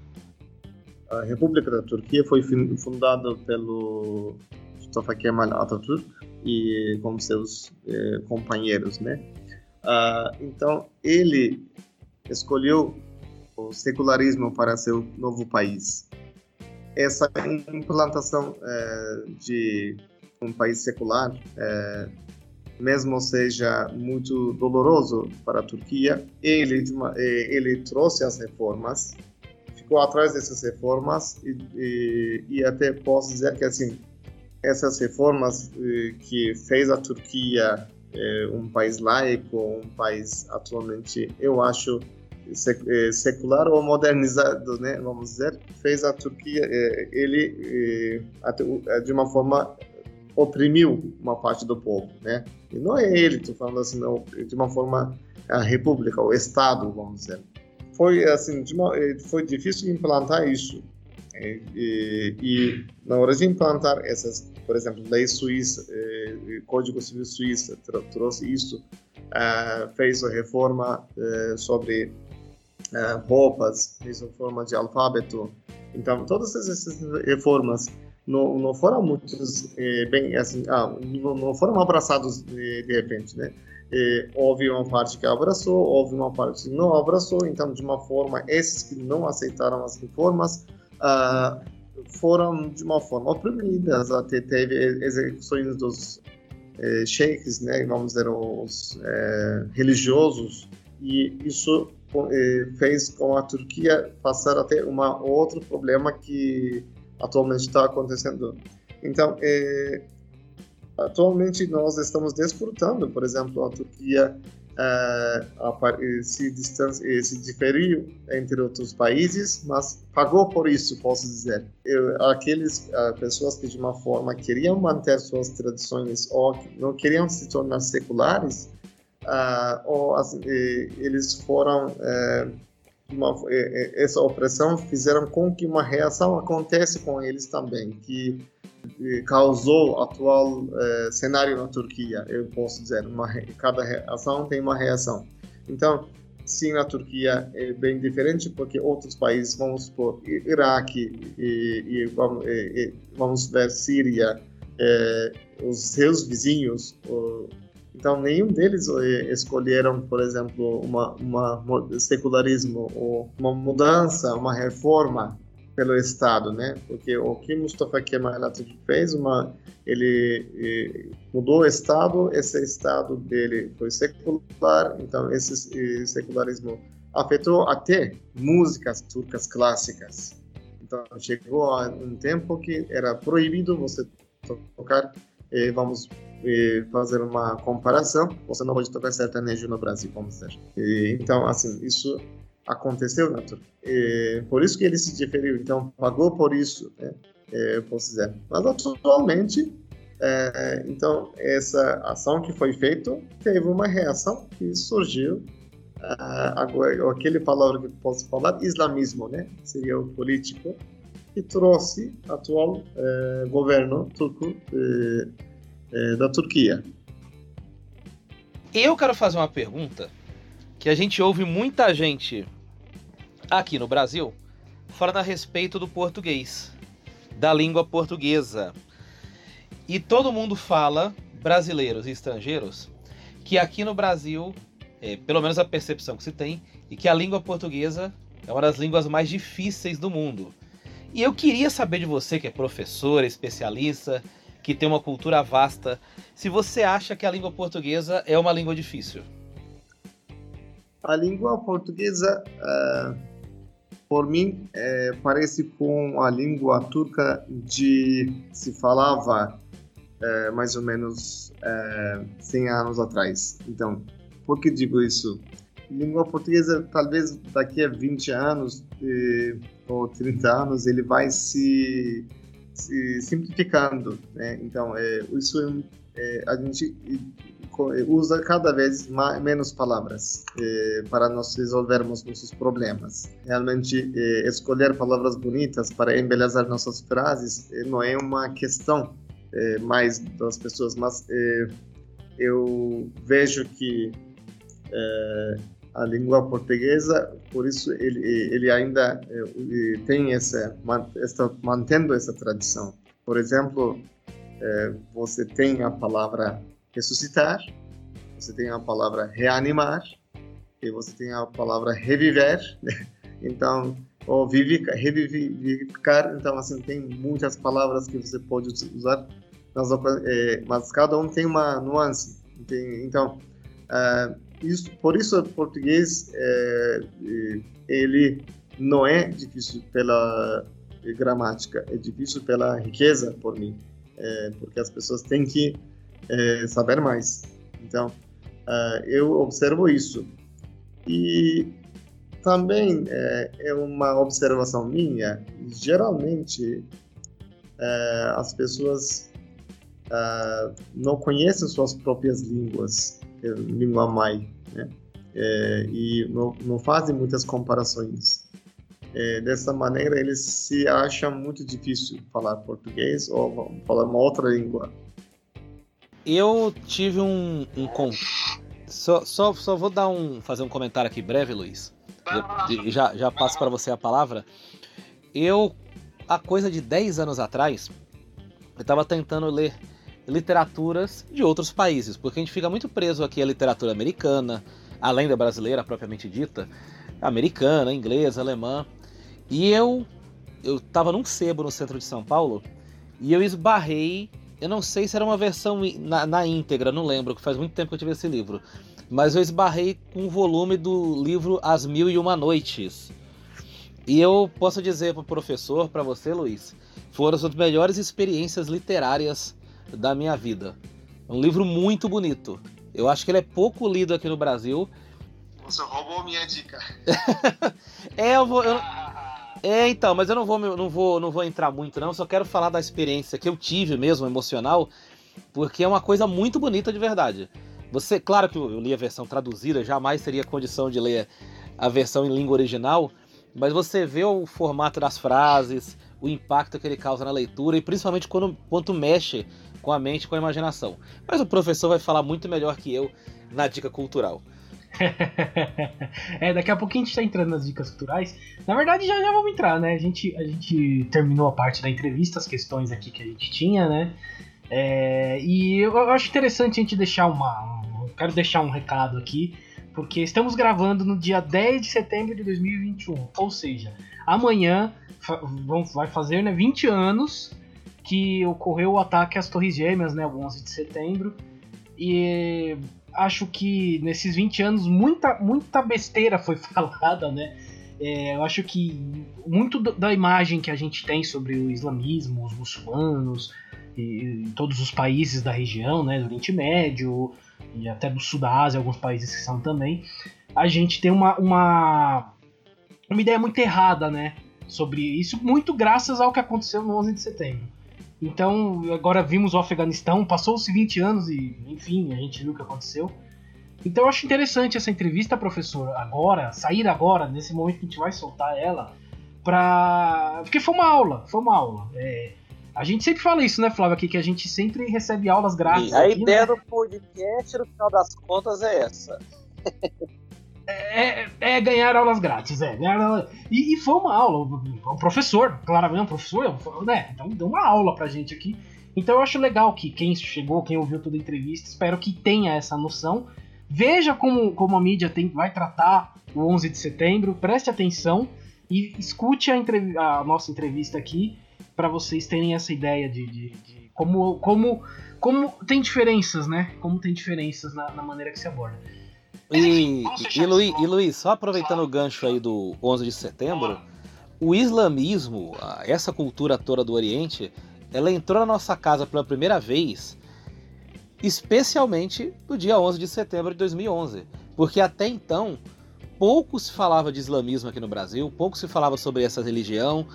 A República da Turquia foi fundada pelo Mustafa Kemal Atatürk e com seus eh, companheiros, né? Uh, então ele escolheu o secularismo para seu novo país. Essa implantação eh, de um país secular, eh, mesmo seja muito doloroso para a Turquia, ele eh, ele trouxe as reformas, ficou atrás dessas reformas e, e, e até posso dizer que assim essas reformas eh, que fez a Turquia eh, um país laico, um país atualmente, eu acho, secular ou modernizado, né, vamos dizer, fez a Turquia, ele de uma forma oprimiu uma parte do povo, né? E não é ele, estou falando assim, não, de uma forma a república, o Estado, vamos dizer. Foi assim, uma, foi difícil implantar isso. E, e, e, na hora de implantar essas por exemplo, lei suíça, Código Civil suíça trouxe isso, eh, fez a reforma eh, sobre eh, roupas, a reforma de alfabeto. Então, todas essas reformas não, não foram muitos eh, bem assim, ah, não, não, foram abraçados de, de repente, né? houve uma parte que abraçou, houve uma parte que não abraçou, então de uma forma esses que não aceitaram as reformas uh, foram de uma forma oprimidas, até teve execuções dos é, sheiks, né, vamos dizer, os é, religiosos, e isso é, fez com a Turquia passar até um outro problema que atualmente está acontecendo. Então, é, atualmente nós estamos desfrutando, por exemplo, a Turquia uh, se, distancia, se diferiu entre outros países, mas pagou por isso, posso dizer. Aqueles uh, pessoas que de uma forma queriam manter suas tradições ou não queriam se tornar seculares, uh, ou eles foram uma, essa opressão fizeram com que uma reação acontece com eles também, que causou o atual eh, cenário na Turquia, eu posso dizer. Uma, cada ação tem uma reação. Então, sim, na Turquia é bem diferente, porque outros países, vamos supor, Iraque e, e, vamos, e vamos, ver Síria, eh, os seus vizinhos, então nenhum deles escolheram, por exemplo, uma, uma secularismo ou uma mudança, uma reforma pelo Estado, né? Porque o que Mustafa Kemal Atatürk fez, uma, ele, mudou o Estado, esse Estado dele foi secular, então esse secularismo afetou até músicas turcas clássicas. Então chegou a um tempo que era proibido você tocar, vamos eh, fazer uma comparação, você não pode tocar sertanejo no Brasil, vamos dizer. E, então, assim, isso aconteceu na Turquia. E, por isso que ele se diferiu, então pagou por isso, né? É, posso dizer. Mas atualmente, é, então essa ação que foi feita teve uma reação que surgiu. Agora, aquele palavra que posso falar, islamismo, né? Seria o político que trouxe atual uh, governo turco uh, da Turquia. Eu quero fazer uma pergunta que a gente ouve muita gente aqui no Brasil falando a respeito do português, da língua portuguesa. E todo mundo fala, brasileiros e estrangeiros, que aqui no Brasil, é, pelo menos a percepção que se tem, e que a língua portuguesa é uma das línguas mais difíceis do mundo. E eu queria saber de você, que é professor, especialista, que tem uma cultura vasta, se você acha que a língua portuguesa é uma língua difícil. A língua portuguesa, uh, por mim, é, parece com a língua turca de se falava é, mais ou menos é, 100 anos atrás. Então, por que digo isso? Língua portuguesa, talvez daqui a 20 anos ou 30 anos, ele vai se, se simplificando. Né? Então, é, isso é, a gente usa cada vez mais, menos palavras eh, para nós resolvermos nossos problemas. Realmente, eh, escolher palavras bonitas para embelezar nossas frases eh, não é uma questão mais das pessoas, mas eu vejo que a língua portuguesa, por isso ele, ele ainda tem essa, está mantendo essa tradição. Por exemplo, é, você tem a palavra ressuscitar, você tem a palavra reanimar e você tem a palavra reviver. Então, ou vivificar, revivificar. Então, assim, tem muitas palavras que você pode usar, mas, cada um tem uma nuance. Então, uh, isso, por isso o português é, ele não é difícil pela gramática, é difícil pela riqueza por mim, é, porque as pessoas têm que é, saber mais. Então, uh, eu observo isso. E também é, é uma observação minha, geralmente é, as pessoas é, não conhecem suas próprias línguas, é, língua mãe, né? É, e não, não, fazem muitas comparações. É, dessa maneira, eles se acham muito difícil falar português ou falar uma outra língua. Eu tive um, um só, só, só vou dar um fazer um comentário aqui breve, Luiz já, já passo para você a palavra. Eu, há coisa de 10 anos atrás, eu estava tentando ler literaturas de outros países, porque a gente fica muito preso aqui à literatura americana, além da brasileira propriamente dita, americana, inglesa, alemã. E eu eu estava num sebo no centro de São Paulo e eu esbarrei, eu não sei se era uma versão na, na íntegra, não lembro, que faz muito tempo que eu tive esse livro mas eu esbarrei com o volume do livro As Mil e Uma Noites. E eu posso dizer para o professor, para você, Luiz, foram as melhores experiências literárias da minha vida. É um livro muito bonito. Eu acho que ele é pouco lido aqui no Brasil. Você roubou minha dica. é, eu vou. Eu... É, então, mas eu não vou, não vou, não vou entrar muito, não. Só quero falar da experiência que eu tive mesmo, emocional, porque é uma coisa muito bonita de verdade. Você, claro que eu li a versão traduzida, jamais teria condição de ler a versão em língua original, mas você vê o formato das frases, o impacto que ele causa na leitura e principalmente quando, quando mexe com a mente, com a imaginação. Mas o professor vai falar muito melhor que eu na dica cultural. é, daqui a pouquinho a gente tá entrando nas dicas culturais. Na verdade, já, já vamos entrar, né? A gente, a gente terminou a parte da entrevista, as questões aqui que a gente tinha, né? É, e eu acho interessante a gente deixar uma. quero deixar um recado aqui, porque estamos gravando no dia 10 de setembro de 2021. Ou seja, amanhã vai fazer né, 20 anos que ocorreu o ataque às Torres Gêmeas, né, o 11 de setembro. E acho que nesses 20 anos muita, muita besteira foi falada, né? É, eu acho que muito da imagem que a gente tem sobre o islamismo, os muçulmanos, em todos os países da região, né, do Oriente Médio e até do Sul da Ásia, alguns países que são também, a gente tem uma, uma, uma ideia muito errada, né, sobre isso, muito graças ao que aconteceu no 11 de setembro. Então, agora vimos o Afeganistão, passou-se 20 anos e, enfim, a gente viu o que aconteceu. Então, eu acho interessante essa entrevista, professor, agora, sair agora, nesse momento que a gente vai soltar ela, pra. Porque foi uma aula, foi uma aula. É a gente sempre fala isso, né, Flávio, aqui, que a gente sempre recebe aulas grátis. a aqui, ideia né? do podcast, no final das contas, é essa. É, é, ganhar aulas grátis, é. E, e, foi uma aula. O professor, claramente, o professor, né? Então deu uma aula pra gente aqui. Então eu acho legal que quem chegou, quem ouviu toda a entrevista, espero que tenha essa noção. Veja como, como a mídia tem, vai tratar o 11 de setembro, preste atenção e escute a, a nossa entrevista aqui para vocês terem essa ideia de, de, de, como, como, como tem diferenças, né? Como tem diferenças na, na maneira que se aborda. E, e, Luiz, e Luiz, só aproveitando o gancho aí do 11 de setembro, o islamismo, essa cultura toda do Oriente, ela entrou na nossa casa pela primeira vez, especialmente no dia 11 de setembro de 2011, porque até então pouco se falava de islamismo aqui no Brasil, pouco se falava sobre essa religião,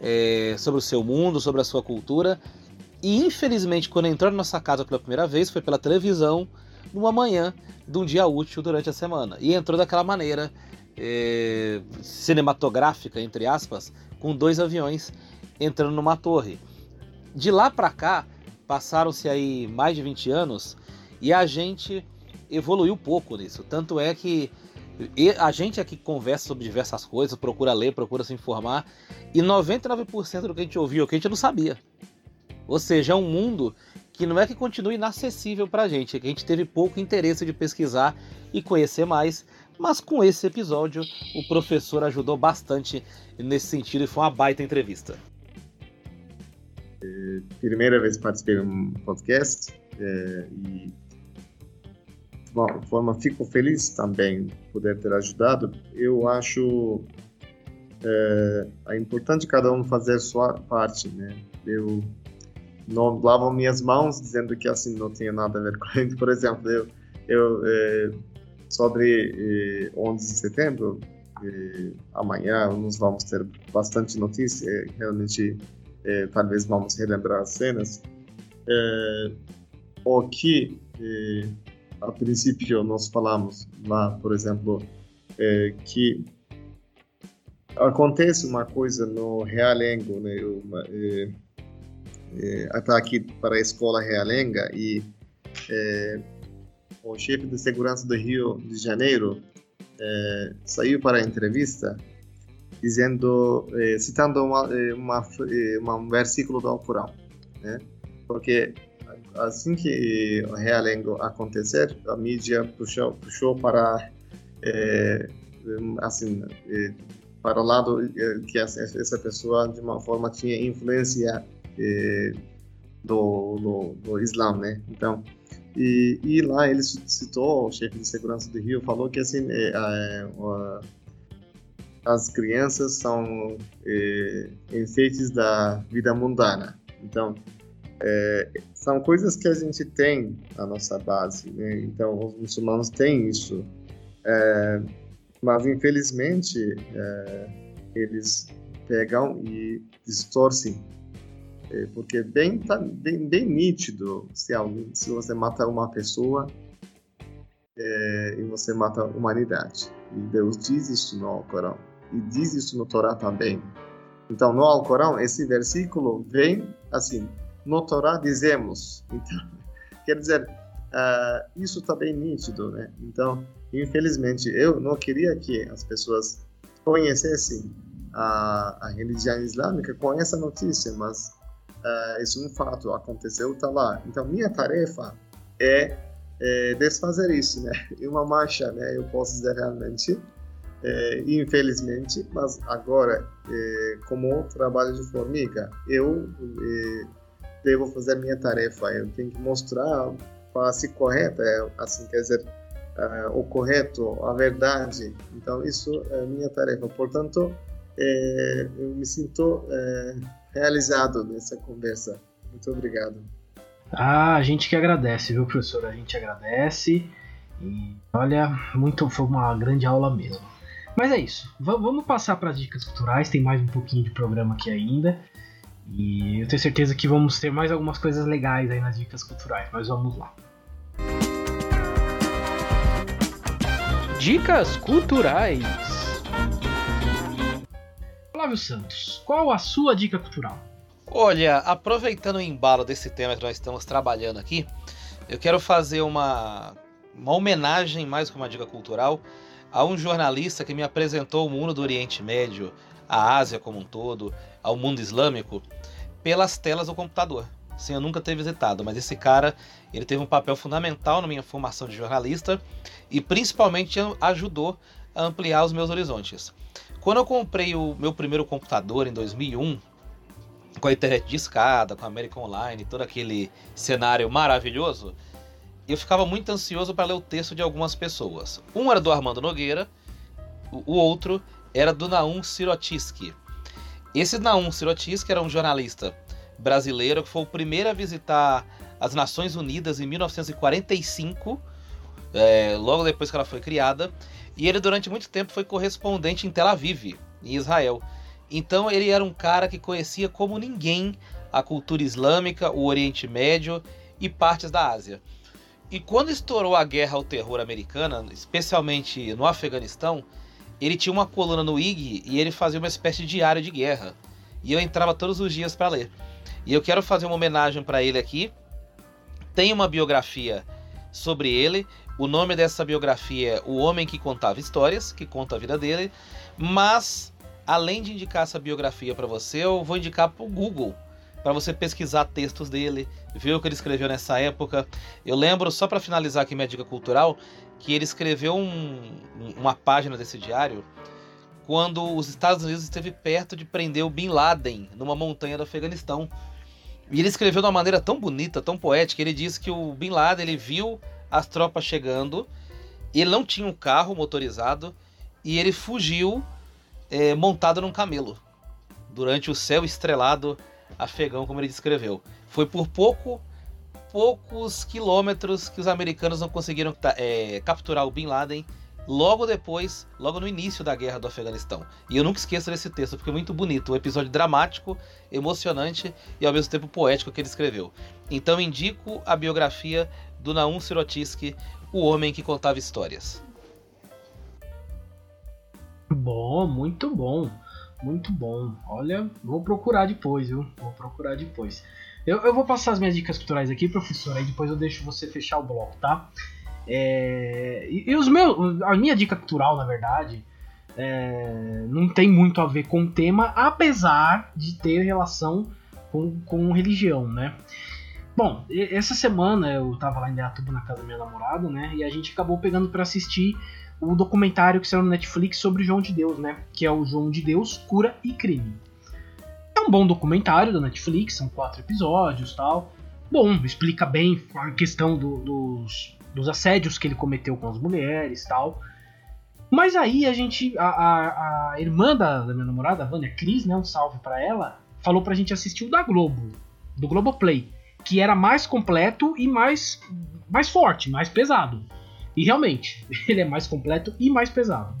é, sobre o seu mundo, sobre a sua cultura. E infelizmente, quando entrou na nossa casa pela primeira vez, foi pela televisão, numa manhã de um dia útil durante a semana. E entrou daquela maneira é, cinematográfica, entre aspas, com dois aviões entrando numa torre. De lá para cá, passaram-se aí mais de 20 anos e a gente evoluiu pouco nisso. Tanto é que a gente aqui conversa sobre diversas coisas, procura ler, procura se informar, e 99% do que a gente ouviu aqui a gente não sabia. Ou seja, é um mundo que não é que continue inacessível para a gente, é que a gente teve pouco interesse de pesquisar e conhecer mais, mas com esse episódio o professor ajudou bastante nesse sentido e foi uma baita entrevista. É, primeira vez participei de um podcast é, e de forma fico feliz também poder ter ajudado. Eu acho é, é importante cada um fazer sua parte, né? Eu não lavo minhas mãos dizendo que assim não tinha nada a ver com ele. Por exemplo, eu, eu sobre é, 11 de setembro, é, amanhã nós vamos ter bastante notícia, é, realmente talvez vamos relembrar as cenas. O que a princípio nós falamos lá, por exemplo, que acontece uma coisa no Realengo, né? Uma, é, ataque para a escola Realenga e é, o chefe de segurança do Rio de Janeiro é, saiu para a entrevista dizendo, citando uma, uma, uma, um versículo do Alcorão, né? Porque assim que o Realengo acontecer, a mídia puxou, puxou para assim para o lado que essa pessoa de uma forma tinha influência é, do, do, do Islã, né? Então, e, e, lá ele citou, o chefe de segurança do Rio falou que assim, é, é, as crianças são é, enfeites da vida mundana. Então, é, são coisas que a gente tem na nossa base, né? Então, os muçulmanos têm isso. É, mas, infelizmente, eles pegam e distorcem porque é bem, tá bem, bem nítido se, alguém, se você mata uma pessoa é, e você mata a humanidade. E Deus diz isso no Alcorão. E diz isso no Torá também. Então, no Alcorão, esse versículo vem assim: no Torá dizemos. Então, quer dizer, uh, isso está bem nítido, né? Então, infelizmente, eu não queria que as pessoas conhecessem a, a religião islâmica com essa notícia, mas uh, isso é um fato, aconteceu, está lá. Então, minha tarefa é, é, desfazer isso, né? Em uma marcha, né? Eu posso dizer realmente, é, infelizmente, mas agora, é, como trabalho de formiga, eu é, devo fazer minha tarefa. Eu tenho que mostrar a face correta, é, assim, quer dizer, uh, o correto, a verdade. Então, isso é minha tarefa. Portanto, eu me sinto realizado nessa conversa. Muito obrigado. Ah, a gente que agradece, viu, professor? A gente agradece. E olha, muito foi uma grande aula mesmo. Mas é isso. V vamos passar para as dicas culturais. Tem mais um pouquinho de programa aqui ainda. E eu tenho certeza que vamos ter mais algumas coisas legais aí nas dicas culturais. Mas vamos lá. Dicas culturais. Flávio Santos, qual a sua dica cultural? Olha, aproveitando o embalo desse tema que nós estamos trabalhando aqui, eu quero fazer uma, uma homenagem, mais que uma dica cultural, a um jornalista que me apresentou o mundo do Oriente Médio, a Ásia como um todo, ao mundo islâmico, pelas telas do computador. Sim, eu nunca ter visitado, mas esse cara, ele teve um papel fundamental na minha formação de jornalista e principalmente ajudou a ampliar os meus horizontes. Quando eu comprei o meu primeiro computador em 2001, com a internet de escada, com a American Online, todo aquele cenário maravilhoso, eu ficava muito ansioso para ler o texto de algumas pessoas. Um era do Armando Nogueira, o outro era do Naum Sirotsky. Esse Naum Sirotsky era um jornalista brasileiro que foi o primeiro a visitar as Nações Unidas em 1945, é, logo depois que ela foi criada, e ele durante muito tempo foi correspondente em Tel Aviv, em Israel. Então ele era um cara que conhecia como ninguém a cultura islâmica, o Oriente Médio e partes da Ásia. E quando estourou a guerra ao terror americana, especialmente no Afeganistão, ele tinha uma coluna no IG e ele fazia uma espécie de diário de guerra. E eu entrava todos os dias para ler. E eu quero fazer uma homenagem para ele aqui. Tem uma biografia sobre ele o nome dessa biografia é O Homem que Contava Histórias, que conta a vida dele. Mas, além de indicar essa biografia para você, eu vou indicar para o Google para você pesquisar textos dele, ver o que ele escreveu nessa época. Eu lembro, só para finalizar aqui minha dica cultural, que ele escreveu um, uma página desse diário quando os Estados Unidos esteve perto de prender o Bin Laden numa montanha do Afeganistão. E ele escreveu de uma maneira tão bonita, tão poética. Ele disse que o Bin Laden ele viu as tropas chegando, ele não tinha um carro motorizado e ele fugiu é, montado num camelo durante o céu estrelado afegão, como ele descreveu. Foi por pouco, poucos quilômetros que os americanos não conseguiram é, capturar o Bin Laden logo depois, logo no início da guerra do Afeganistão. E eu nunca esqueço desse texto, porque é muito bonito, um episódio dramático, emocionante e ao mesmo tempo poético que ele escreveu. Então indico a biografia do Naum Sirotsky, o homem que contava histórias. Bom, muito bom. Muito bom. Olha, vou procurar depois, viu? Vou procurar depois. Eu, eu vou passar as minhas dicas culturais aqui, professor, aí depois eu deixo você fechar o bloco, tá? É, e, os meus, a minha dica cultural, na verdade, é, não tem muito a ver com o tema, apesar de ter relação com, com religião, né? Bom, essa semana eu tava lá em Deatuba na casa da minha namorada, né? E a gente acabou pegando para assistir o documentário que saiu no Netflix sobre João de Deus, né? Que é o João de Deus, Cura e Crime. É um bom documentário da Netflix, são quatro episódios tal. Bom, explica bem a questão do, dos, dos assédios que ele cometeu com as mulheres tal. Mas aí a gente. A, a, a irmã da, da, minha namorada, a Vânia Cris, né? Um salve para ela, falou pra gente assistir o da Globo, do Globoplay, que era mais completo e mais, mais forte, mais pesado. E realmente, ele é mais completo e mais pesado.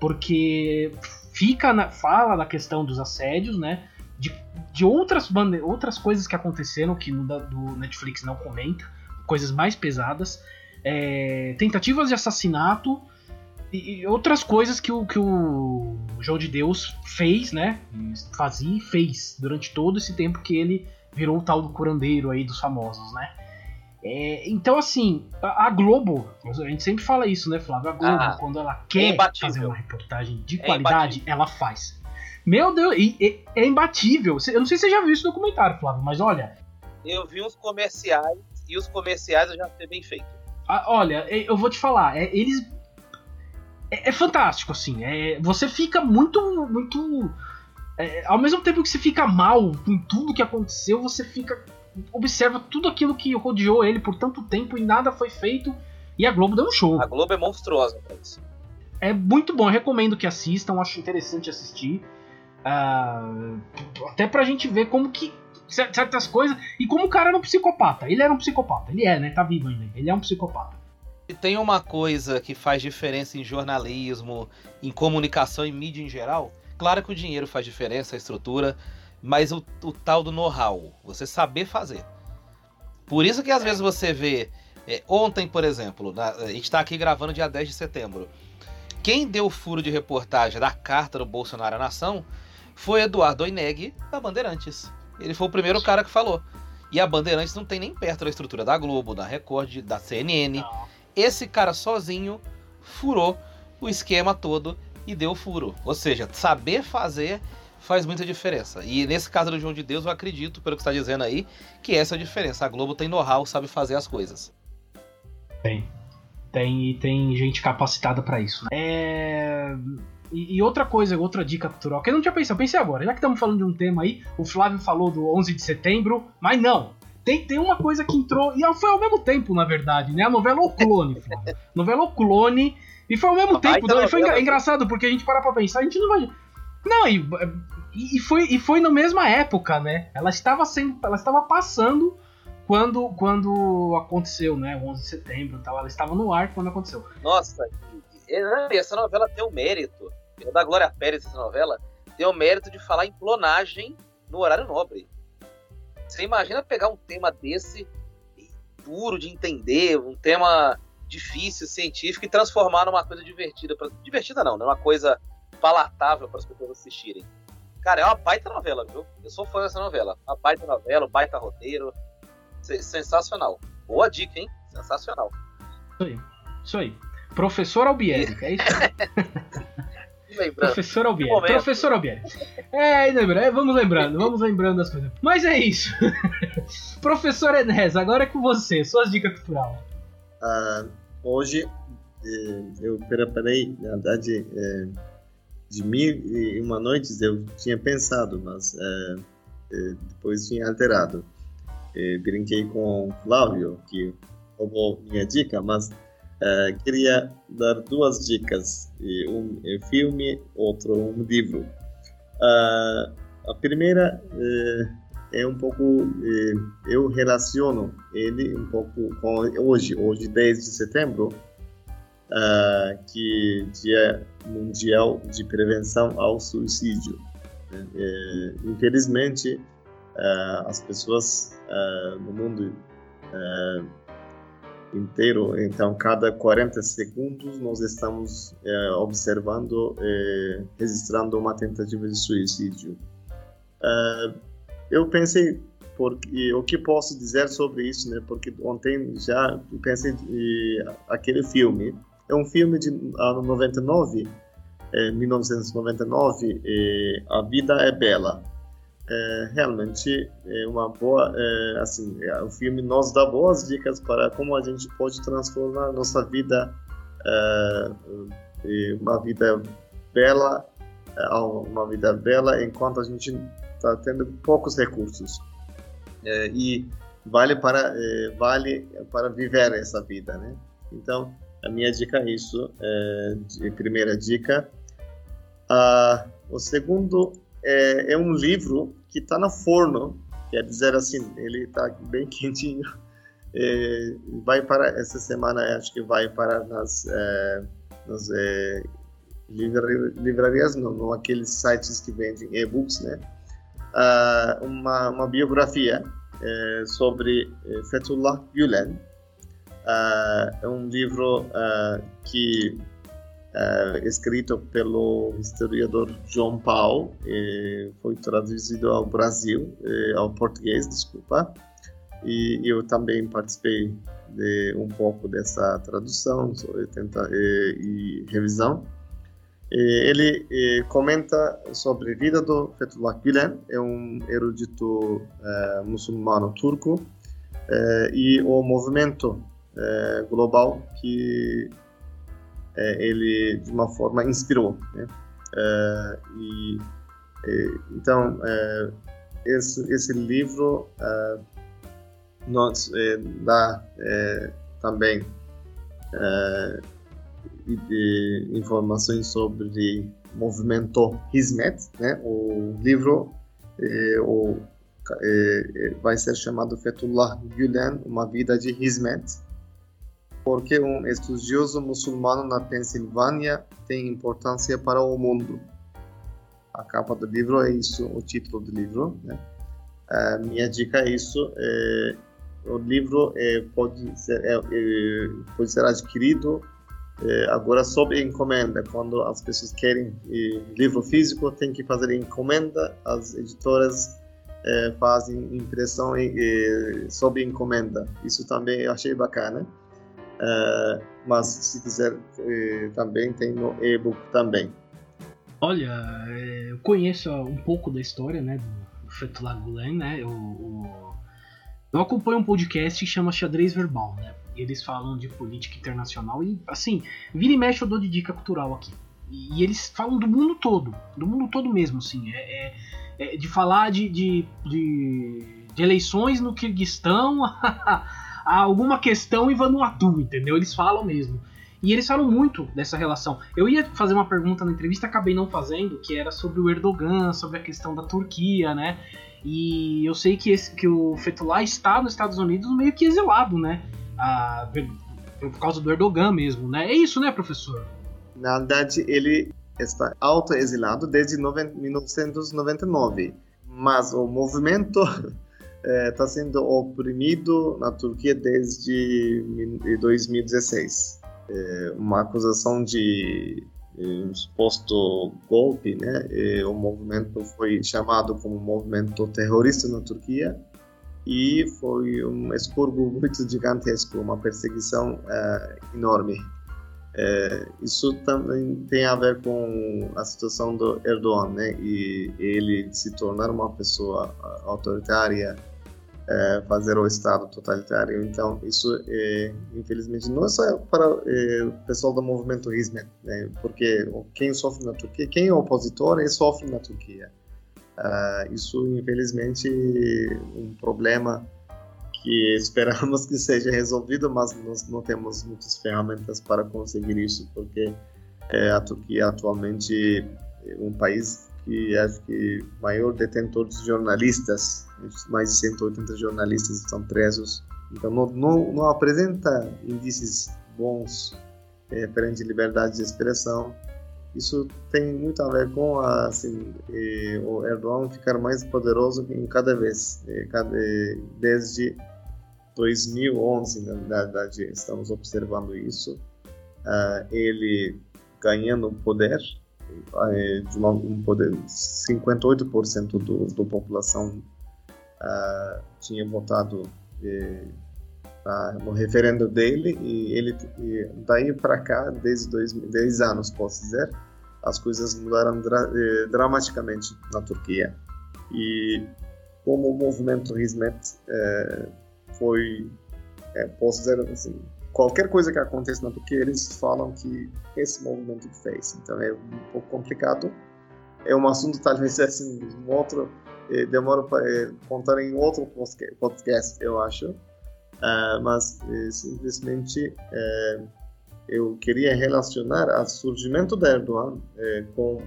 Porque fica na, fala da questão dos assédios, né? De, de outras, outras coisas que aconteceram que no do Netflix não comenta, coisas mais pesadas. É, tentativas de assassinato e, e, outras coisas que o, que o João de Deus fez, né? Fazia e fez durante todo esse tempo que ele virou o tal do curandeiro aí dos famosos, né? É, então, assim, a, a, Globo, a gente sempre fala isso, né, Flávio? A Globo, ah, quando ela quer é fazer uma reportagem de é qualidade, imbatível. ela faz. Meu Deus, é imbatível. Eu não sei se você já viu esse documentário, Flávio, mas olha. Eu vi os comerciais e os comerciais eu já sei bem feito. Ah, olha, eu vou te falar, é, eles. É, é, fantástico, assim. É, você fica muito. muito. É, ao mesmo tempo que você fica mal com tudo que aconteceu, você fica observa tudo aquilo que rodeou ele por tanto tempo e nada foi feito. E a Globo deu um show. A Globo é monstruosa pra isso. É muito bom, eu recomendo que assistam, acho interessante assistir. Uh, até pra gente ver como que. certas coisas. E como o cara era um psicopata. Ele era um psicopata. Ele é, né? Tá vivo ainda. Ele é um psicopata. E tem uma coisa que faz diferença em jornalismo, em comunicação e mídia em geral. Claro que o dinheiro faz diferença, a estrutura, mas o, o tal do know-how, você saber fazer. Por isso que às vezes você vê. É, ontem, por exemplo, na, a gente está aqui gravando dia 10 de setembro. Quem deu o furo de reportagem da carta do Bolsonaro à nação foi Eduardo Oineg, da Bandeirantes. Ele foi o primeiro cara que falou. E a Bandeirantes não tem nem perto da estrutura da Globo, da Record, da CNN. Esse cara sozinho furou o esquema todo e deu furo. Ou seja, saber fazer faz muita diferença. E nesse caso do João de Deus, eu acredito, pelo que está dizendo aí, que essa é a diferença. A Globo tem know-how, sabe fazer as coisas. Tem. Tem e tem gente capacitada para isso. Né? É... E, e, outra coisa, outra dica cultural, que eu não tinha pensado, pensei agora, já que estamos falando de um tema aí, o Flávio falou do 11 de setembro, mas não, tem, tem uma coisa que entrou, e foi ao mesmo tempo, na verdade, né? A novela O Clone, Flávio. novela O Clone, e foi ao mesmo tempo, então, foi engra, engraçado, porque a gente para pra pensar, a gente não vai. Não, e e, foi, e foi na mesma época, né? Ela estava sendo, ela estava passando quando, quando aconteceu, né? 11 de setembro, tal. Ela estava no ar quando aconteceu. Nossa, essa novela tem o mérito. Eu da Glória Pérez essa novela tem o mérito de falar em clonagem no horário nobre. Você imagina pegar um tema desse duro de entender, um tema difícil, científico e transformar numa coisa divertida, pra... divertida não, né? Uma coisa palatável para as pessoas assistirem. Cara, é uma baita novela, viu? Eu sou fã dessa novela. Uma baita novela, um baita roteiro. Sensacional. Boa dica, hein? Sensacional. Isso aí. Isso aí. Professor Albieri, é isso? Lembrando. Professor Albieri. Professor Albieri. É, lembra, é, vamos lembrando, vamos lembrando das coisas. Mas é isso. Professor Enes, agora é com você, suas dicas cultural. Ah, hoje eh, eu preparei, na verdade, eh, de mil e uma noites eu tinha pensado, mas eh, depois tinha alterado. Brinquei com o Flávio, que roubou minha dica, mas queria dar duas dicas: um é filme, outro um livro. Ah, a primeira é um pouco eh, eu relaciono ele um pouco com hoje, hoje 10 de setembro, ah, que Dia Mundial de Prevenção ao Suicídio. né? Eh, infelizmente, ah, as pessoas ah, no mundo inteiro, então cada 40 segundos nós estamos eh, observando, eh, registrando uma tentativa de suicídio. Eu pensei porque o que posso dizer sobre isso, né? Porque ontem já pensei eh, aquele filme. É um filme de ano 99, eh, 1999, eh, A Vida é Bela. É, realmente é uma boa, é, assim, é, o filme nos dá boas dicas para como a gente pode transformar nossa vida é, uma vida bela, é, uma vida bela enquanto a gente está tendo poucos recursos. É, e vale para é, vale para viver essa vida, né? Então a minha dica é isso. É, primeira dica. Ah, o segundo é, é um livro que está no forno, quer dizer assim, ele está bem quentinho. É, vai para essa semana, acho que vai para nas, é, nas é, livra- livrarias, não, não aqueles sites que vendem e-books, né? Ah, uma, uma biografia é, sobre é, Fethullah Gülen. Ah, é um livro ah, que escrito pelo historiador João Paulo, eh, foi traduzido ao Brasil, eh, ao português, desculpa, e eu também participei de um pouco dessa tradução e tenta- eh, e revisão. Ele comenta sobre a vida do Fethullah Gülen, é um erudito eh, muçulmano turco, eh, e o movimento eh, global que ele de uma forma inspirou, né? E então esse esse livro eh, dá também e- e informações sobre movimento Hizmet, né? O livro eh, o, eh, vai ser chamado Fethullah Gülen, uma vida de Hizmet porque um estudioso muçulmano na Pensilvânia tem importância para o mundo. A capa do livro é isso, o título do livro. Né? A minha dica é isso. é, o livro é, pode, ser, é, é, pode ser adquirido é, agora sob encomenda. Quando as pessoas querem é, livro físico, tem que fazer encomenda. As editoras é, fazem impressão é, sob encomenda. Isso também eu achei bacana. Uh, mas se quiser eh, também tem no e-book também. Olha, é, eu conheço um pouco da história, né, do Fethullah Gulen, né, o- eu acompanho um podcast que chama Xadrez Verbal, né, e eles falam de política internacional e, assim, vira e mexe eu dou de dica cultural aqui. E, e eles falam do mundo todo, do mundo todo mesmo, assim, é, é- é de falar de, de, de, de eleições no Kirguistão a alguma questão em Vanuatu, entendeu? Eles falam mesmo. E eles falam muito dessa relação. Eu ia fazer uma pergunta na entrevista, acabei não fazendo, que era sobre o Erdogan, sobre a questão da Turquia, né? E eu sei que, esse, que o Fethullah está nos Estados Unidos meio que exilado, né? Por, por causa do Erdogan mesmo, né? É isso, né, professor? Na verdade, ele está autoexilado desde noven- 1999, mas o movimento está sendo oprimido na Turquia desde mi- 2016. É, uma acusação de é, um suposto golpe, né? É, o movimento foi chamado como movimento terrorista na Turquia e foi um expurgo muito gigantesco, uma perseguição é, enorme. É, isso também tem a ver com a situação do Erdogan, né? E ele se tornar uma pessoa autoritária, é, fazer o Estado totalitário. Então, isso, é, infelizmente, não é só para o pessoal do movimento Hizmet, né? Porque quem sofre na Turquia, quem é opositor, sofre na Turquia. Uh, isso, infelizmente, um problema que esperamos que seja resolvido, mas nós não temos muitas ferramentas para conseguir isso, porque é, a Turquia atualmente é um país que acho que maior detentor de jornalistas, mais de 180 jornalistas estão presos, então não, não, não apresenta indícios bons é, perante liberdade de expressão. Isso tem muito a ver com a, assim, o Erdogan ficar mais poderoso em cada vez, cada, desde 2011, na verdade, estamos observando isso. Uh, ele ganhando poder, uh, de uma, um poder, 58% do, da população uh, tinha votado no referendo dele e ele e daí para cá, desde dois, 10 anos, posso dizer, as coisas mudaram dra eh, dramaticamente na Turquia. E como o movimento Hizmet eh, foi, é, posso dizer assim, qualquer coisa que aconteça na Turquia, eles falam que esse movimento fez. Então é um pouco complicado. É um assunto talvez assim, um outro, eh, demora para eh, contar em outro podcast, eu acho. Uh, mas eh, simplesmente eu queria relacionar o surgimento da Erdogan eh, com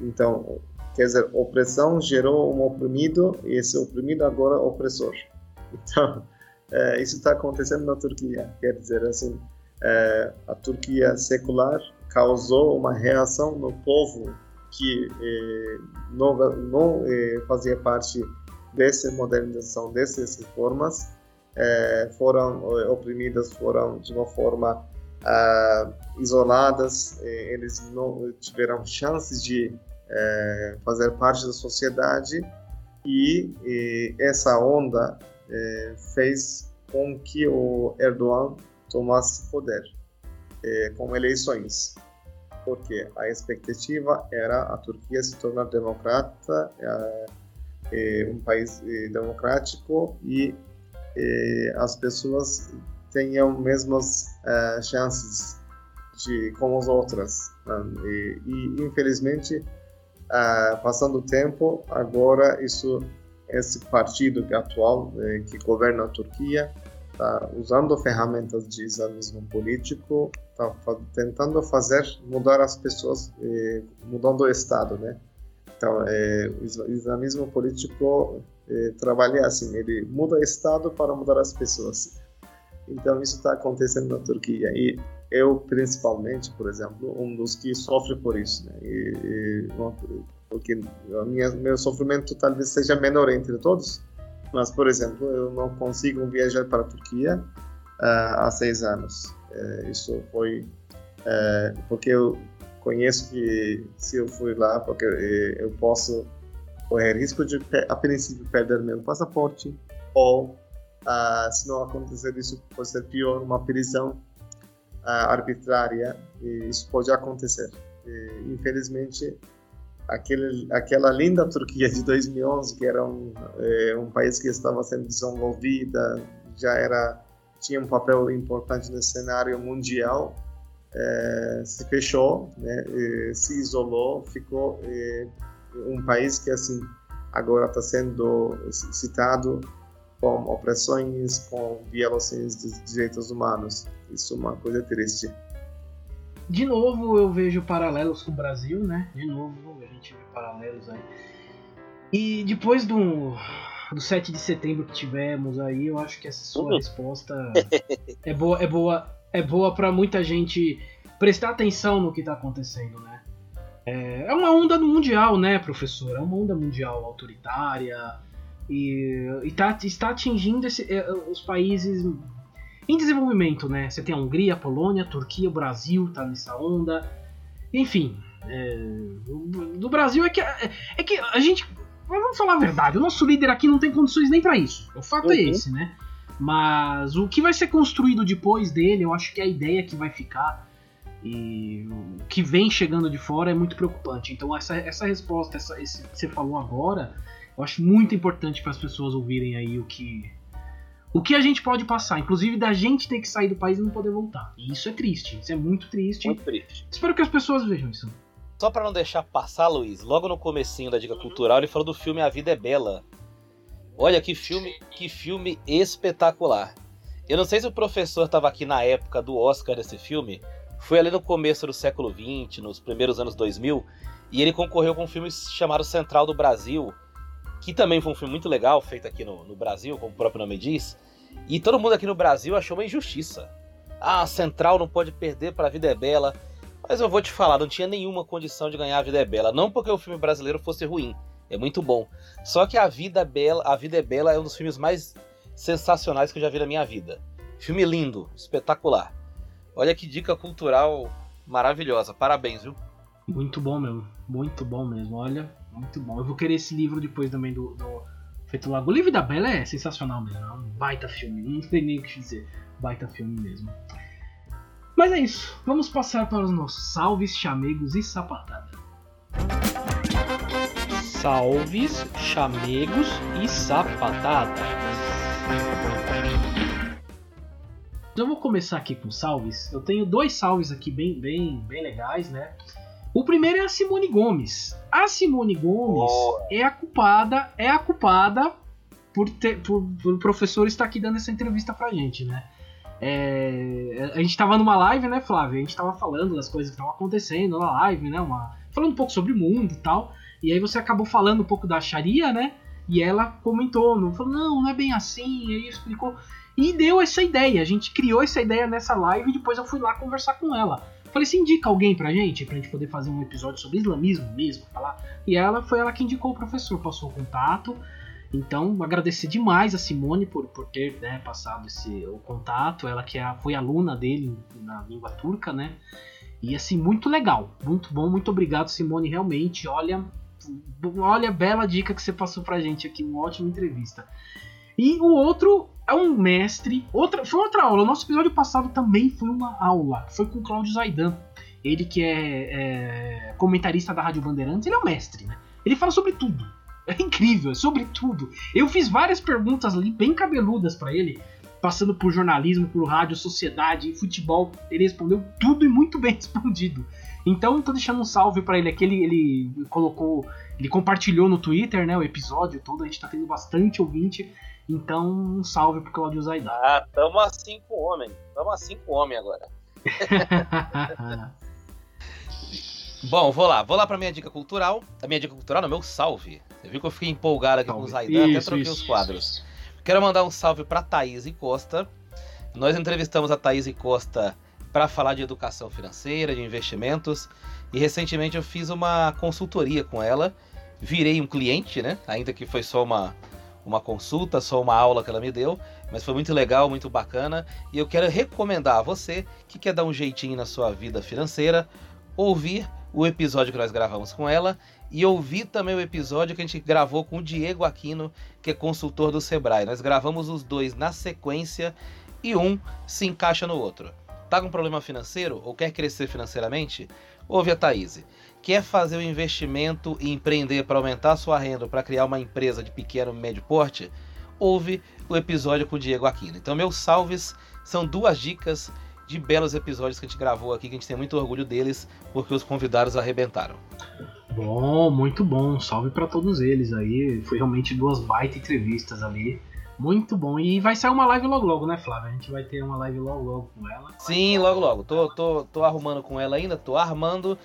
então Quer dizer, opressão gerou um oprimido e esse oprimido agora é opressor. Então, isso está acontecendo na Turquia. Quer dizer, assim, a Turquia secular causou uma reação no povo que não, não fazia parte dessa modernização, dessas reformas, é, foram oprimidas, foram de uma forma ah, isoladas, eles não tiveram chances de é, fazer parte da sociedade e, e essa onda fez com que o Erdogan tomasse poder com eleições, porque a expectativa era a Turquia se tornar democrata, um país democrático e as pessoas tenham mesmas chances de como as outras. Né? E, e infelizmente ah, passando o tempo, agora isso, esse partido é atual que governa a Turquia está usando ferramentas de islamismo político, está tentando fazer mudar as pessoas, mudando o Estado, né? Então, eh, o islamismo político eh, assim, ele muda o Estado para mudar as pessoas. Então, isso está acontecendo na Turquia e eu principalmente, por exemplo, um dos que sofre por isso, né? E, e, porque minha, meu sofrimento talvez seja menor entre todos, mas por exemplo, eu não consigo viajar para a Turquia uh, há seis anos. Uh, isso foi uh, porque eu conheço que se eu fui lá, porque eh, eu posso correr risco de, a princípio, perder meu passaporte ou se não acontecer isso, pode ser pior, uma prisão arbitrária, e isso pode acontecer. E, infelizmente, aquele, aquela linda Turquia de 2011, que era um, é, um país que estava sendo desenvolvida, já era tinha um papel importante no cenário mundial, é, se fechou, né, se isolou, ficou é, um país que assim agora está sendo citado com opressões, com violações dos direitos humanos. Isso é uma coisa triste. De novo eu vejo paralelos com o Brasil, né? De novo a gente vê paralelos aí. E depois do, do 7 de setembro que tivemos aí, eu acho que essa sua uhum. resposta é boa, é boa, é boa para muita gente prestar atenção no que está acontecendo, né? É, é uma onda mundial, né, professor? É uma onda mundial autoritária, e, e tá, está atingindo esse, é, os países em desenvolvimento, né? Você tem a Hungria, a Polônia, a Turquia, o Brasil tá nessa onda. Enfim, é, do Brasil é que, é, é, que a gente. Vamos falar a verdade, o nosso líder aqui não tem condições nem para isso. O fato é uhum. é esse, né? Mas o que vai ser construído depois dele, eu acho que é a ideia que vai ficar e o que vem chegando de fora é muito preocupante. Então essa, essa resposta, essa, esse que você falou agora, eu acho muito importante para as pessoas ouvirem aí o que o que a gente pode passar, inclusive da gente ter que sair do país e não poder voltar. E isso é triste, isso é muito triste. Muito triste. Espero que as pessoas vejam isso. Só para não deixar passar, Luiz, logo no comecinho da dica cultural ele falou do filme A Vida é Bela. Olha que filme, que filme espetacular. Eu não sei se o professor estava aqui na época do Oscar desse filme, foi ali no começo do século XX, nos primeiros anos 2000, e ele concorreu com um filme chamado Central do Brasil, que também foi um filme muito legal, feito aqui no, no Brasil, como o próprio nome diz. E todo mundo aqui no Brasil achou uma injustiça. Ah, Central não pode perder para a Vida é Bela. Mas eu vou te falar, não tinha nenhuma condição de ganhar a Vida é Bela. Não porque o filme brasileiro fosse ruim, é muito bom. Só que a Vida é Bela, a Vida é Bela é um dos filmes mais sensacionais que eu já vi na minha vida. Filme lindo, espetacular. Olha que dica cultural maravilhosa. Parabéns, viu? Muito bom mesmo. Muito bom mesmo. Olha, muito bom. Eu vou querer esse livro depois também do, do Feito Lago. O livro da Bela é sensacional mesmo. É um baita filme. Não sei nem o que dizer. Baita filme mesmo. Mas é isso. Vamos passar para os nossos salves, chamegos e sapatadas. Salves, chamegos e sapatadas. Eu vou começar aqui com salves. Eu tenho dois salves aqui bem, bem, bem legais, né? O primeiro é a Simone Gomes. A Simone Gomes Boa. é a culpada, é a culpada por, ter, por, por o professor estar aqui dando essa entrevista pra gente, né? É, a gente tava numa live, né, Flávio? A gente tava falando das coisas que estavam acontecendo na live, né? Uma, falando um pouco sobre o mundo e tal. E aí você acabou falando um pouco da Sharia, né? E ela comentou, não falou, não, não é bem assim, e explicou. E deu essa ideia, a gente criou essa ideia nessa live e depois eu fui lá conversar com ela. Falei, se indica alguém pra gente, pra gente poder fazer um episódio sobre islamismo mesmo, falar. E ela foi ela que indicou o professor, passou o contato. Então, agradecer demais a Simone por, por ter né, passado esse, o contato. Ela que é, foi aluna dele na língua turca, né? E assim, muito legal, muito bom, muito obrigado, Simone. Realmente, olha, olha, bela dica que você passou pra gente aqui, uma ótima entrevista. E o outro é um mestre. Outra, foi outra aula. O nosso episódio passado também foi uma aula. Foi com o Cláudio Zaidan. Ele que é, é, comentarista da Rádio Bandeirantes, ele é um mestre, né? Ele fala sobre tudo. É incrível, é sobre tudo. Eu fiz várias perguntas ali, bem cabeludas para ele, passando por jornalismo, por rádio, sociedade, futebol. Ele respondeu tudo e muito bem respondido. Então, tô deixando um salve para ele aqui. Ele, ele colocou, ele compartilhou no Twitter, né, o episódio todo. A gente tá tendo bastante ouvinte. Então, um salve pro Claudio Zaidan. Ah, tamo assim com o homem. Tamo assim com o homem agora. Bom, vou lá, vou lá pra minha dica cultural. A minha dica cultural, no meu salve. Você viu que eu fiquei empolgado aqui com o Zaidan, até Isso, troquei isso, os quadros. Quero mandar um salve pra Thaís Costa. Nós entrevistamos a Thaís Costa para falar de educação financeira, de investimentos. E recentemente eu fiz uma consultoria com ela. Virei um cliente, né? Ainda que foi só uma, uma consulta, só uma aula que ela me deu. Mas foi muito legal, muito bacana. E eu quero recomendar a você que quer dar um jeitinho na sua vida financeira, ouvir o episódio que nós gravamos com ela e ouvir também o episódio que a gente gravou com o Diego Aquino, que é consultor do Sebrae. Nós gravamos os dois na sequência e um se encaixa no outro. Tá com problema financeiro ou quer crescer financeiramente? Ouve a Thaís. Quer fazer um investimento e empreender para aumentar sua renda, para criar uma empresa de pequeno e médio porte? Ouve o episódio com o Diego Aquino. Então, meus salves são duas dicas de belos episódios que a gente gravou aqui, que a gente tem muito orgulho deles, porque os convidados arrebentaram. Bom, muito bom. Salve para todos eles aí. Foi realmente duas baita entrevistas ali. Muito bom. E vai sair uma live logo logo, né, Flávio? A gente vai ter uma live logo logo com ela. Sim, logo logo. Tô, tô, tô arrumando com ela ainda, tô armando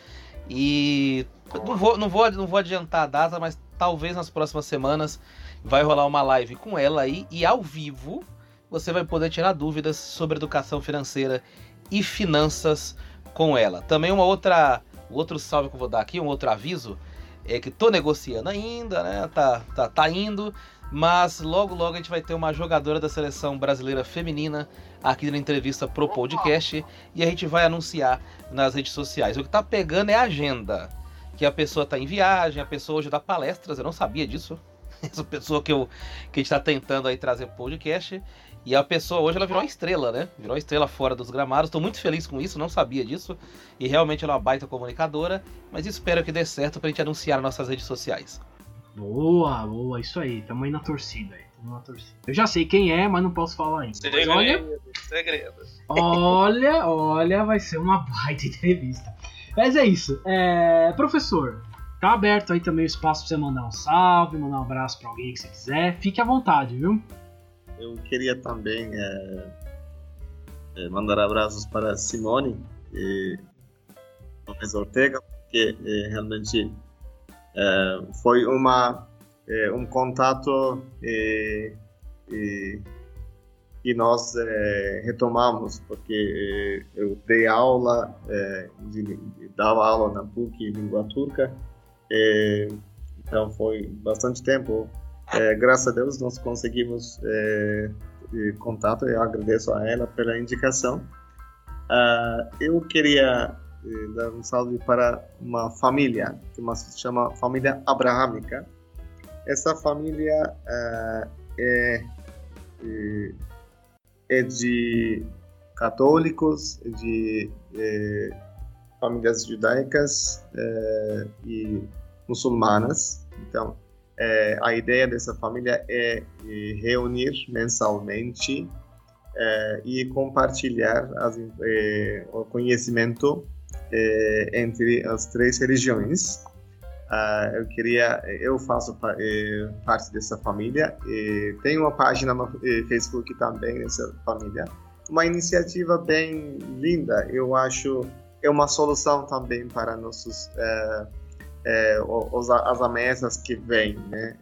e não vou, não, vou, não vou adiantar a data, mas talvez nas próximas semanas vai rolar uma live com ela aí e ao vivo você vai poder tirar dúvidas sobre educação financeira e finanças com ela. Também uma outra, outro salve que eu vou dar aqui, um outro aviso, é que tô negociando ainda, né? Tá, tá, tá indo, mas logo logo a gente vai ter uma jogadora da seleção brasileira feminina aqui na entrevista pro podcast e a gente vai anunciar nas redes sociais. O que tá pegando é a agenda. Que a pessoa tá em viagem, a pessoa hoje dá palestras, eu não sabia disso. Essa pessoa que, eu, que a gente tá tentando aí trazer pro podcast. E a pessoa hoje ela virou uma estrela, né? Virou uma estrela fora dos gramados. Estou muito feliz com isso, não sabia disso. E realmente ela é uma baita comunicadora. Mas espero que dê certo pra gente anunciar nas nossas redes sociais. Boa, boa, isso aí. Tamo aí na torcida aí. Tamo na torcida. Eu já sei quem é, mas não posso falar ainda. Mas olha, Segredo, segredo. olha, olha, vai ser uma baita entrevista. Mas é isso. É, professor, tá aberto aí também o espaço pra você mandar um salve, mandar um abraço pra alguém que você quiser. Fique à vontade, viu? Eu queria também é, é, mandar abraços para Simone e Gomes Ortega, porque é, realmente foi uma, é, um contato e, e, e nós retomamos, porque eu dei aula, dava aula na PUC Língua Turca, então foi bastante tempo graças a Deus nós conseguimos é, contato eu agradeço a ela pela indicação. Ah, eu queria eh, dar um salve para uma família que se chama família abraâmica. Essa família ah, é, é, é de católicos, de eh, famílias judaicas eh, e muçulmanas. Então, é, a ideia dessa família é, é reunir mensalmente é, e compartilhar as, é, o conhecimento é, entre as três religiões. Ah, eu queria, eu faço é, parte dessa família. E tenho uma página no é, Facebook também dessa família. Uma iniciativa bem linda. Eu acho é uma solução também para nossos os, as ameaças que vêm, né?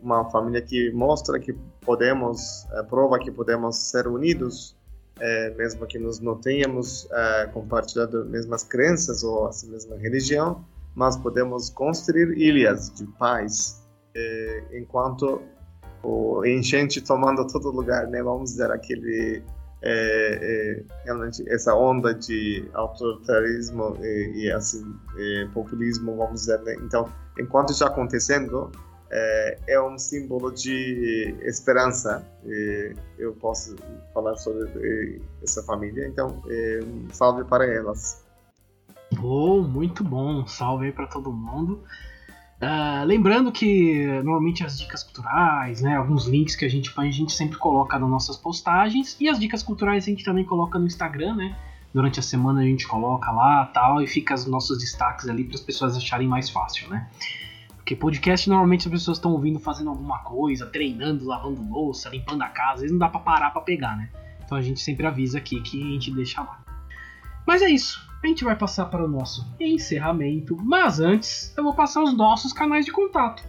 Uma família que mostra que podemos, prova que podemos ser unidos, é, mesmo que nós não tenhamos é, compartilhado as mesmas crenças ou a mesma religião, mas podemos construir ilhas de paz, é, enquanto o enchente tomando todo lugar, né? Vamos dizer aquele é, é, realmente essa onda de autoritarismo e, e assim populismo, vamos dizer, né? Então, enquanto isso acontecendo, é, é um símbolo de esperança. E eu posso falar sobre essa família, então é, um salve para elas. Pô, muito bom. Salve aí pra todo mundo. Ah, lembrando que normalmente as dicas culturais, né, alguns links que a gente faz, a gente sempre coloca nas nossas postagens e as dicas culturais a gente também coloca no Instagram, né? Durante a semana a gente coloca lá, tal, e fica os nossos destaques ali para as pessoas acharem mais fácil, né? Porque podcast normalmente as pessoas estão ouvindo fazendo alguma coisa, treinando, lavando louça, limpando a casa, às vezes não dá para parar para pegar, né? Então a gente sempre avisa aqui que a gente deixa lá. Mas é isso. A gente vai passar para o nosso encerramento, mas antes eu vou passar os nossos canais de contato,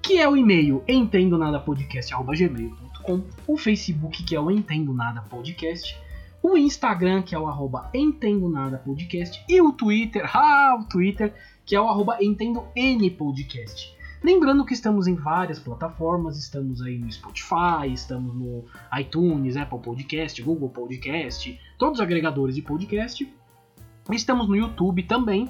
que é o e-mail entendonadapodcast@gmail.com, o Facebook que é o Entendo Nada Podcast, o Instagram que é o arroba Entendo Nada Podcast e o Twitter, ah, o Twitter que é o arroba Entendo N Podcast. Lembrando que estamos em várias plataformas, estamos aí no Spotify, estamos no iTunes, Apple Podcast, Google Podcast, todos os agregadores de podcast. Estamos no YouTube também,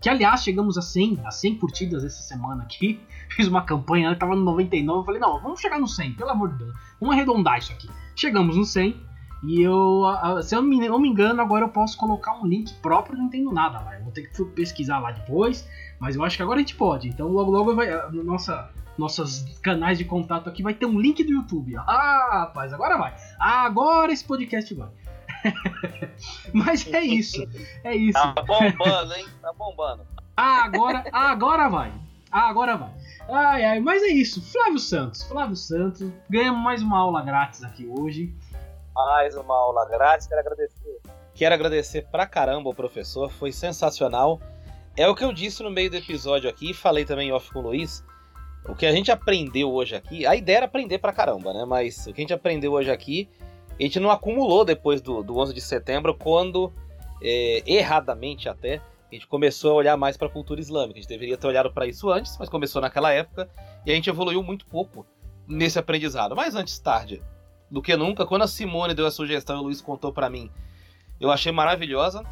que aliás chegamos a 100, a 100 curtidas essa semana aqui. Fiz uma campanha, tava no 99, eu falei, não, vamos chegar no 100, pelo amor de Deus, vamos arredondar isso aqui. Chegamos no 100, e eu, se eu não me, não engano, agora eu posso colocar um link próprio do Entendo Nada lá. Eu vou ter que pesquisar lá depois, mas eu acho que agora a gente pode. Então logo logo vai, nossa, nossos canais de contato aqui vai ter um link do YouTube. Ah, rapaz, agora vai. Agora esse podcast vai. mas é isso, é isso. Tá bombando, hein? Tá bombando. Ah, agora, ah, agora vai. Ah, agora vai. Ai, ai, mas é isso. Flávio Santos. Flávio Santos. Ganhamos mais uma aula grátis aqui hoje. Mais uma aula grátis, quero agradecer. Quero agradecer pra caramba ao professor, foi sensacional. É o que eu disse no meio do episódio aqui, falei também off com o Luiz. O que a gente aprendeu hoje aqui, a ideia era aprender pra caramba, né? Mas o que a gente aprendeu hoje aqui, a gente não acumulou depois do, do 11 de setembro, quando, é, erradamente até, a gente começou a olhar mais pra cultura islâmica. A gente deveria ter olhado pra isso antes, mas começou naquela época, e a gente evoluiu muito pouco nesse aprendizado. Mas antes tarde do que nunca, quando a Simone deu a sugestão e o Luiz contou pra mim eu achei maravilhosa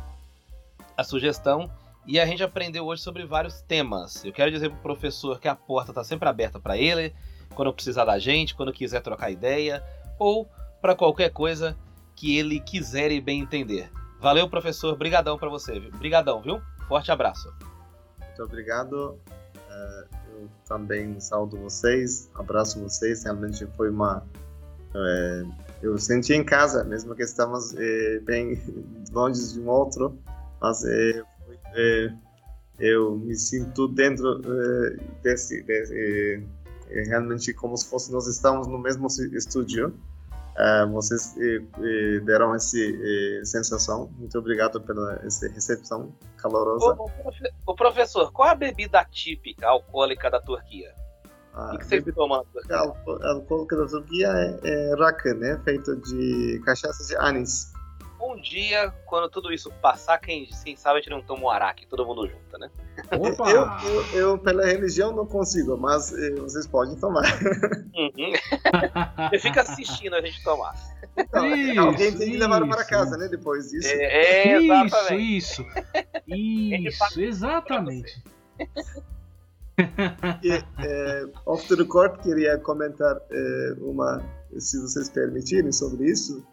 a sugestão e a gente aprendeu hoje sobre vários temas. Eu quero dizer pro professor que a porta está sempre aberta para ele, quando precisar da gente, quando quiser trocar ideia, ou para qualquer coisa que ele quiser e bem entender. Valeu, professor. Brigadão para você. Brigadão, viu? Forte abraço. Muito obrigado. Uh, eu também saúdo vocês, abraço vocês. Realmente foi uma. Uh, eu senti em casa, mesmo que estamos uh, bem longe de um outro, mas eu me sinto dentro desse, desse realmente como se fosse nós estamos no mesmo estúdio Uh, vocês eh, deram essa eh, sensação. Muito obrigado pela essa recepção calorosa. O, o, professor, qual a bebida típica alcoólica da Turquia? Ah, o que, você toma? A alcoólica da Turquia é, é rakı, né? Feito de cachaça de anis um dia, quando tudo isso passar, quem, quem sabe a gente não toma um araque, todo mundo junto, né? Opa! Eu, eu, eu, pela religião, não consigo, mas eh, vocês podem tomar. Uhum. Você fica assistindo a gente tomar. Então, isso, alguém tem que levar para casa, né? Depois disso. É, é exatamente. Isso, isso. Isso, exatamente. E, é, off the record, queria comentar é, uma, se vocês permitirem, sobre isso.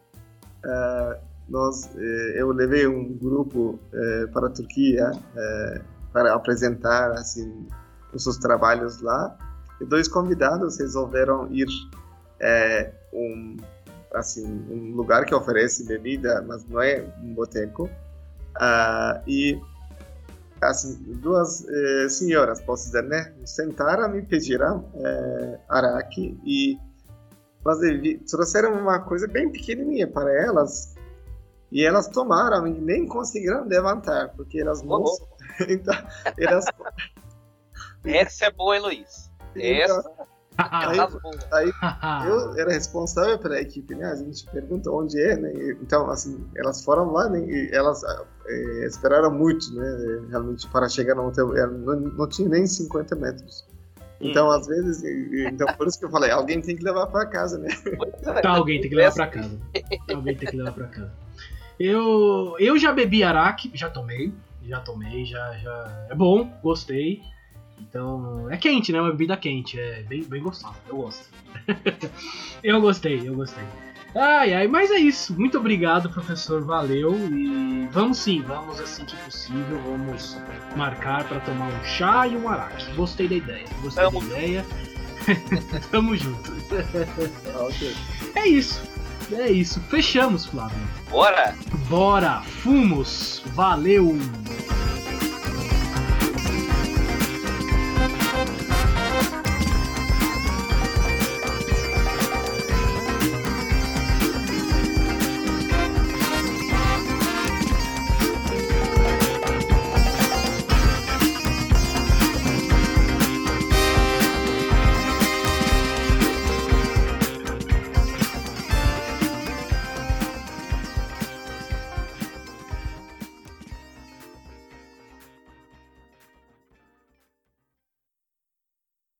Uh, nós, eh, eu levei um grupo eh, para a Turquia eh, para apresentar assim os seus trabalhos lá. E dois convidados resolveram ir um assim um lugar que oferece bebida, mas não é um boteco. Uh, e assim duas senhoras, posso dizer, né, sentaram e pediram eh, araque e mas trouxeram uma coisa bem pequenininha para elas e elas tomaram e nem conseguiram levantar, porque elas não. Oh, então, elas... Essa é boa, Luiz. Então, Essa. Aí, aí, eu era responsável pela equipe, né? A gente pergunta onde é, né? Então, assim, elas foram lá né? e elas é, esperaram muito, né? Realmente, para chegar no hotel. Não, não tinha nem 50 metros. Então, hum. às vezes, então por isso que eu falei, alguém tem que levar para casa, né? Tá, alguém tem que levar para casa. Alguém tem que levar para casa. Eu, eu já bebi araque, já tomei, já tomei, já, já é bom, gostei. Então, é quente, né? Uma bebida quente, é bem, bem gostosa, eu gosto. eu gostei, eu gostei. Ai, ai, mas é isso. Muito obrigado, professor, valeu. E vamos sim, vamos assim que possível, vamos marcar para tomar um chá e um araque. Gostei da ideia, gostei Tamo. da ideia. Tamo junto. é isso. É isso, fechamos, Flávio. Bora! Bora! Fumos! Valeu!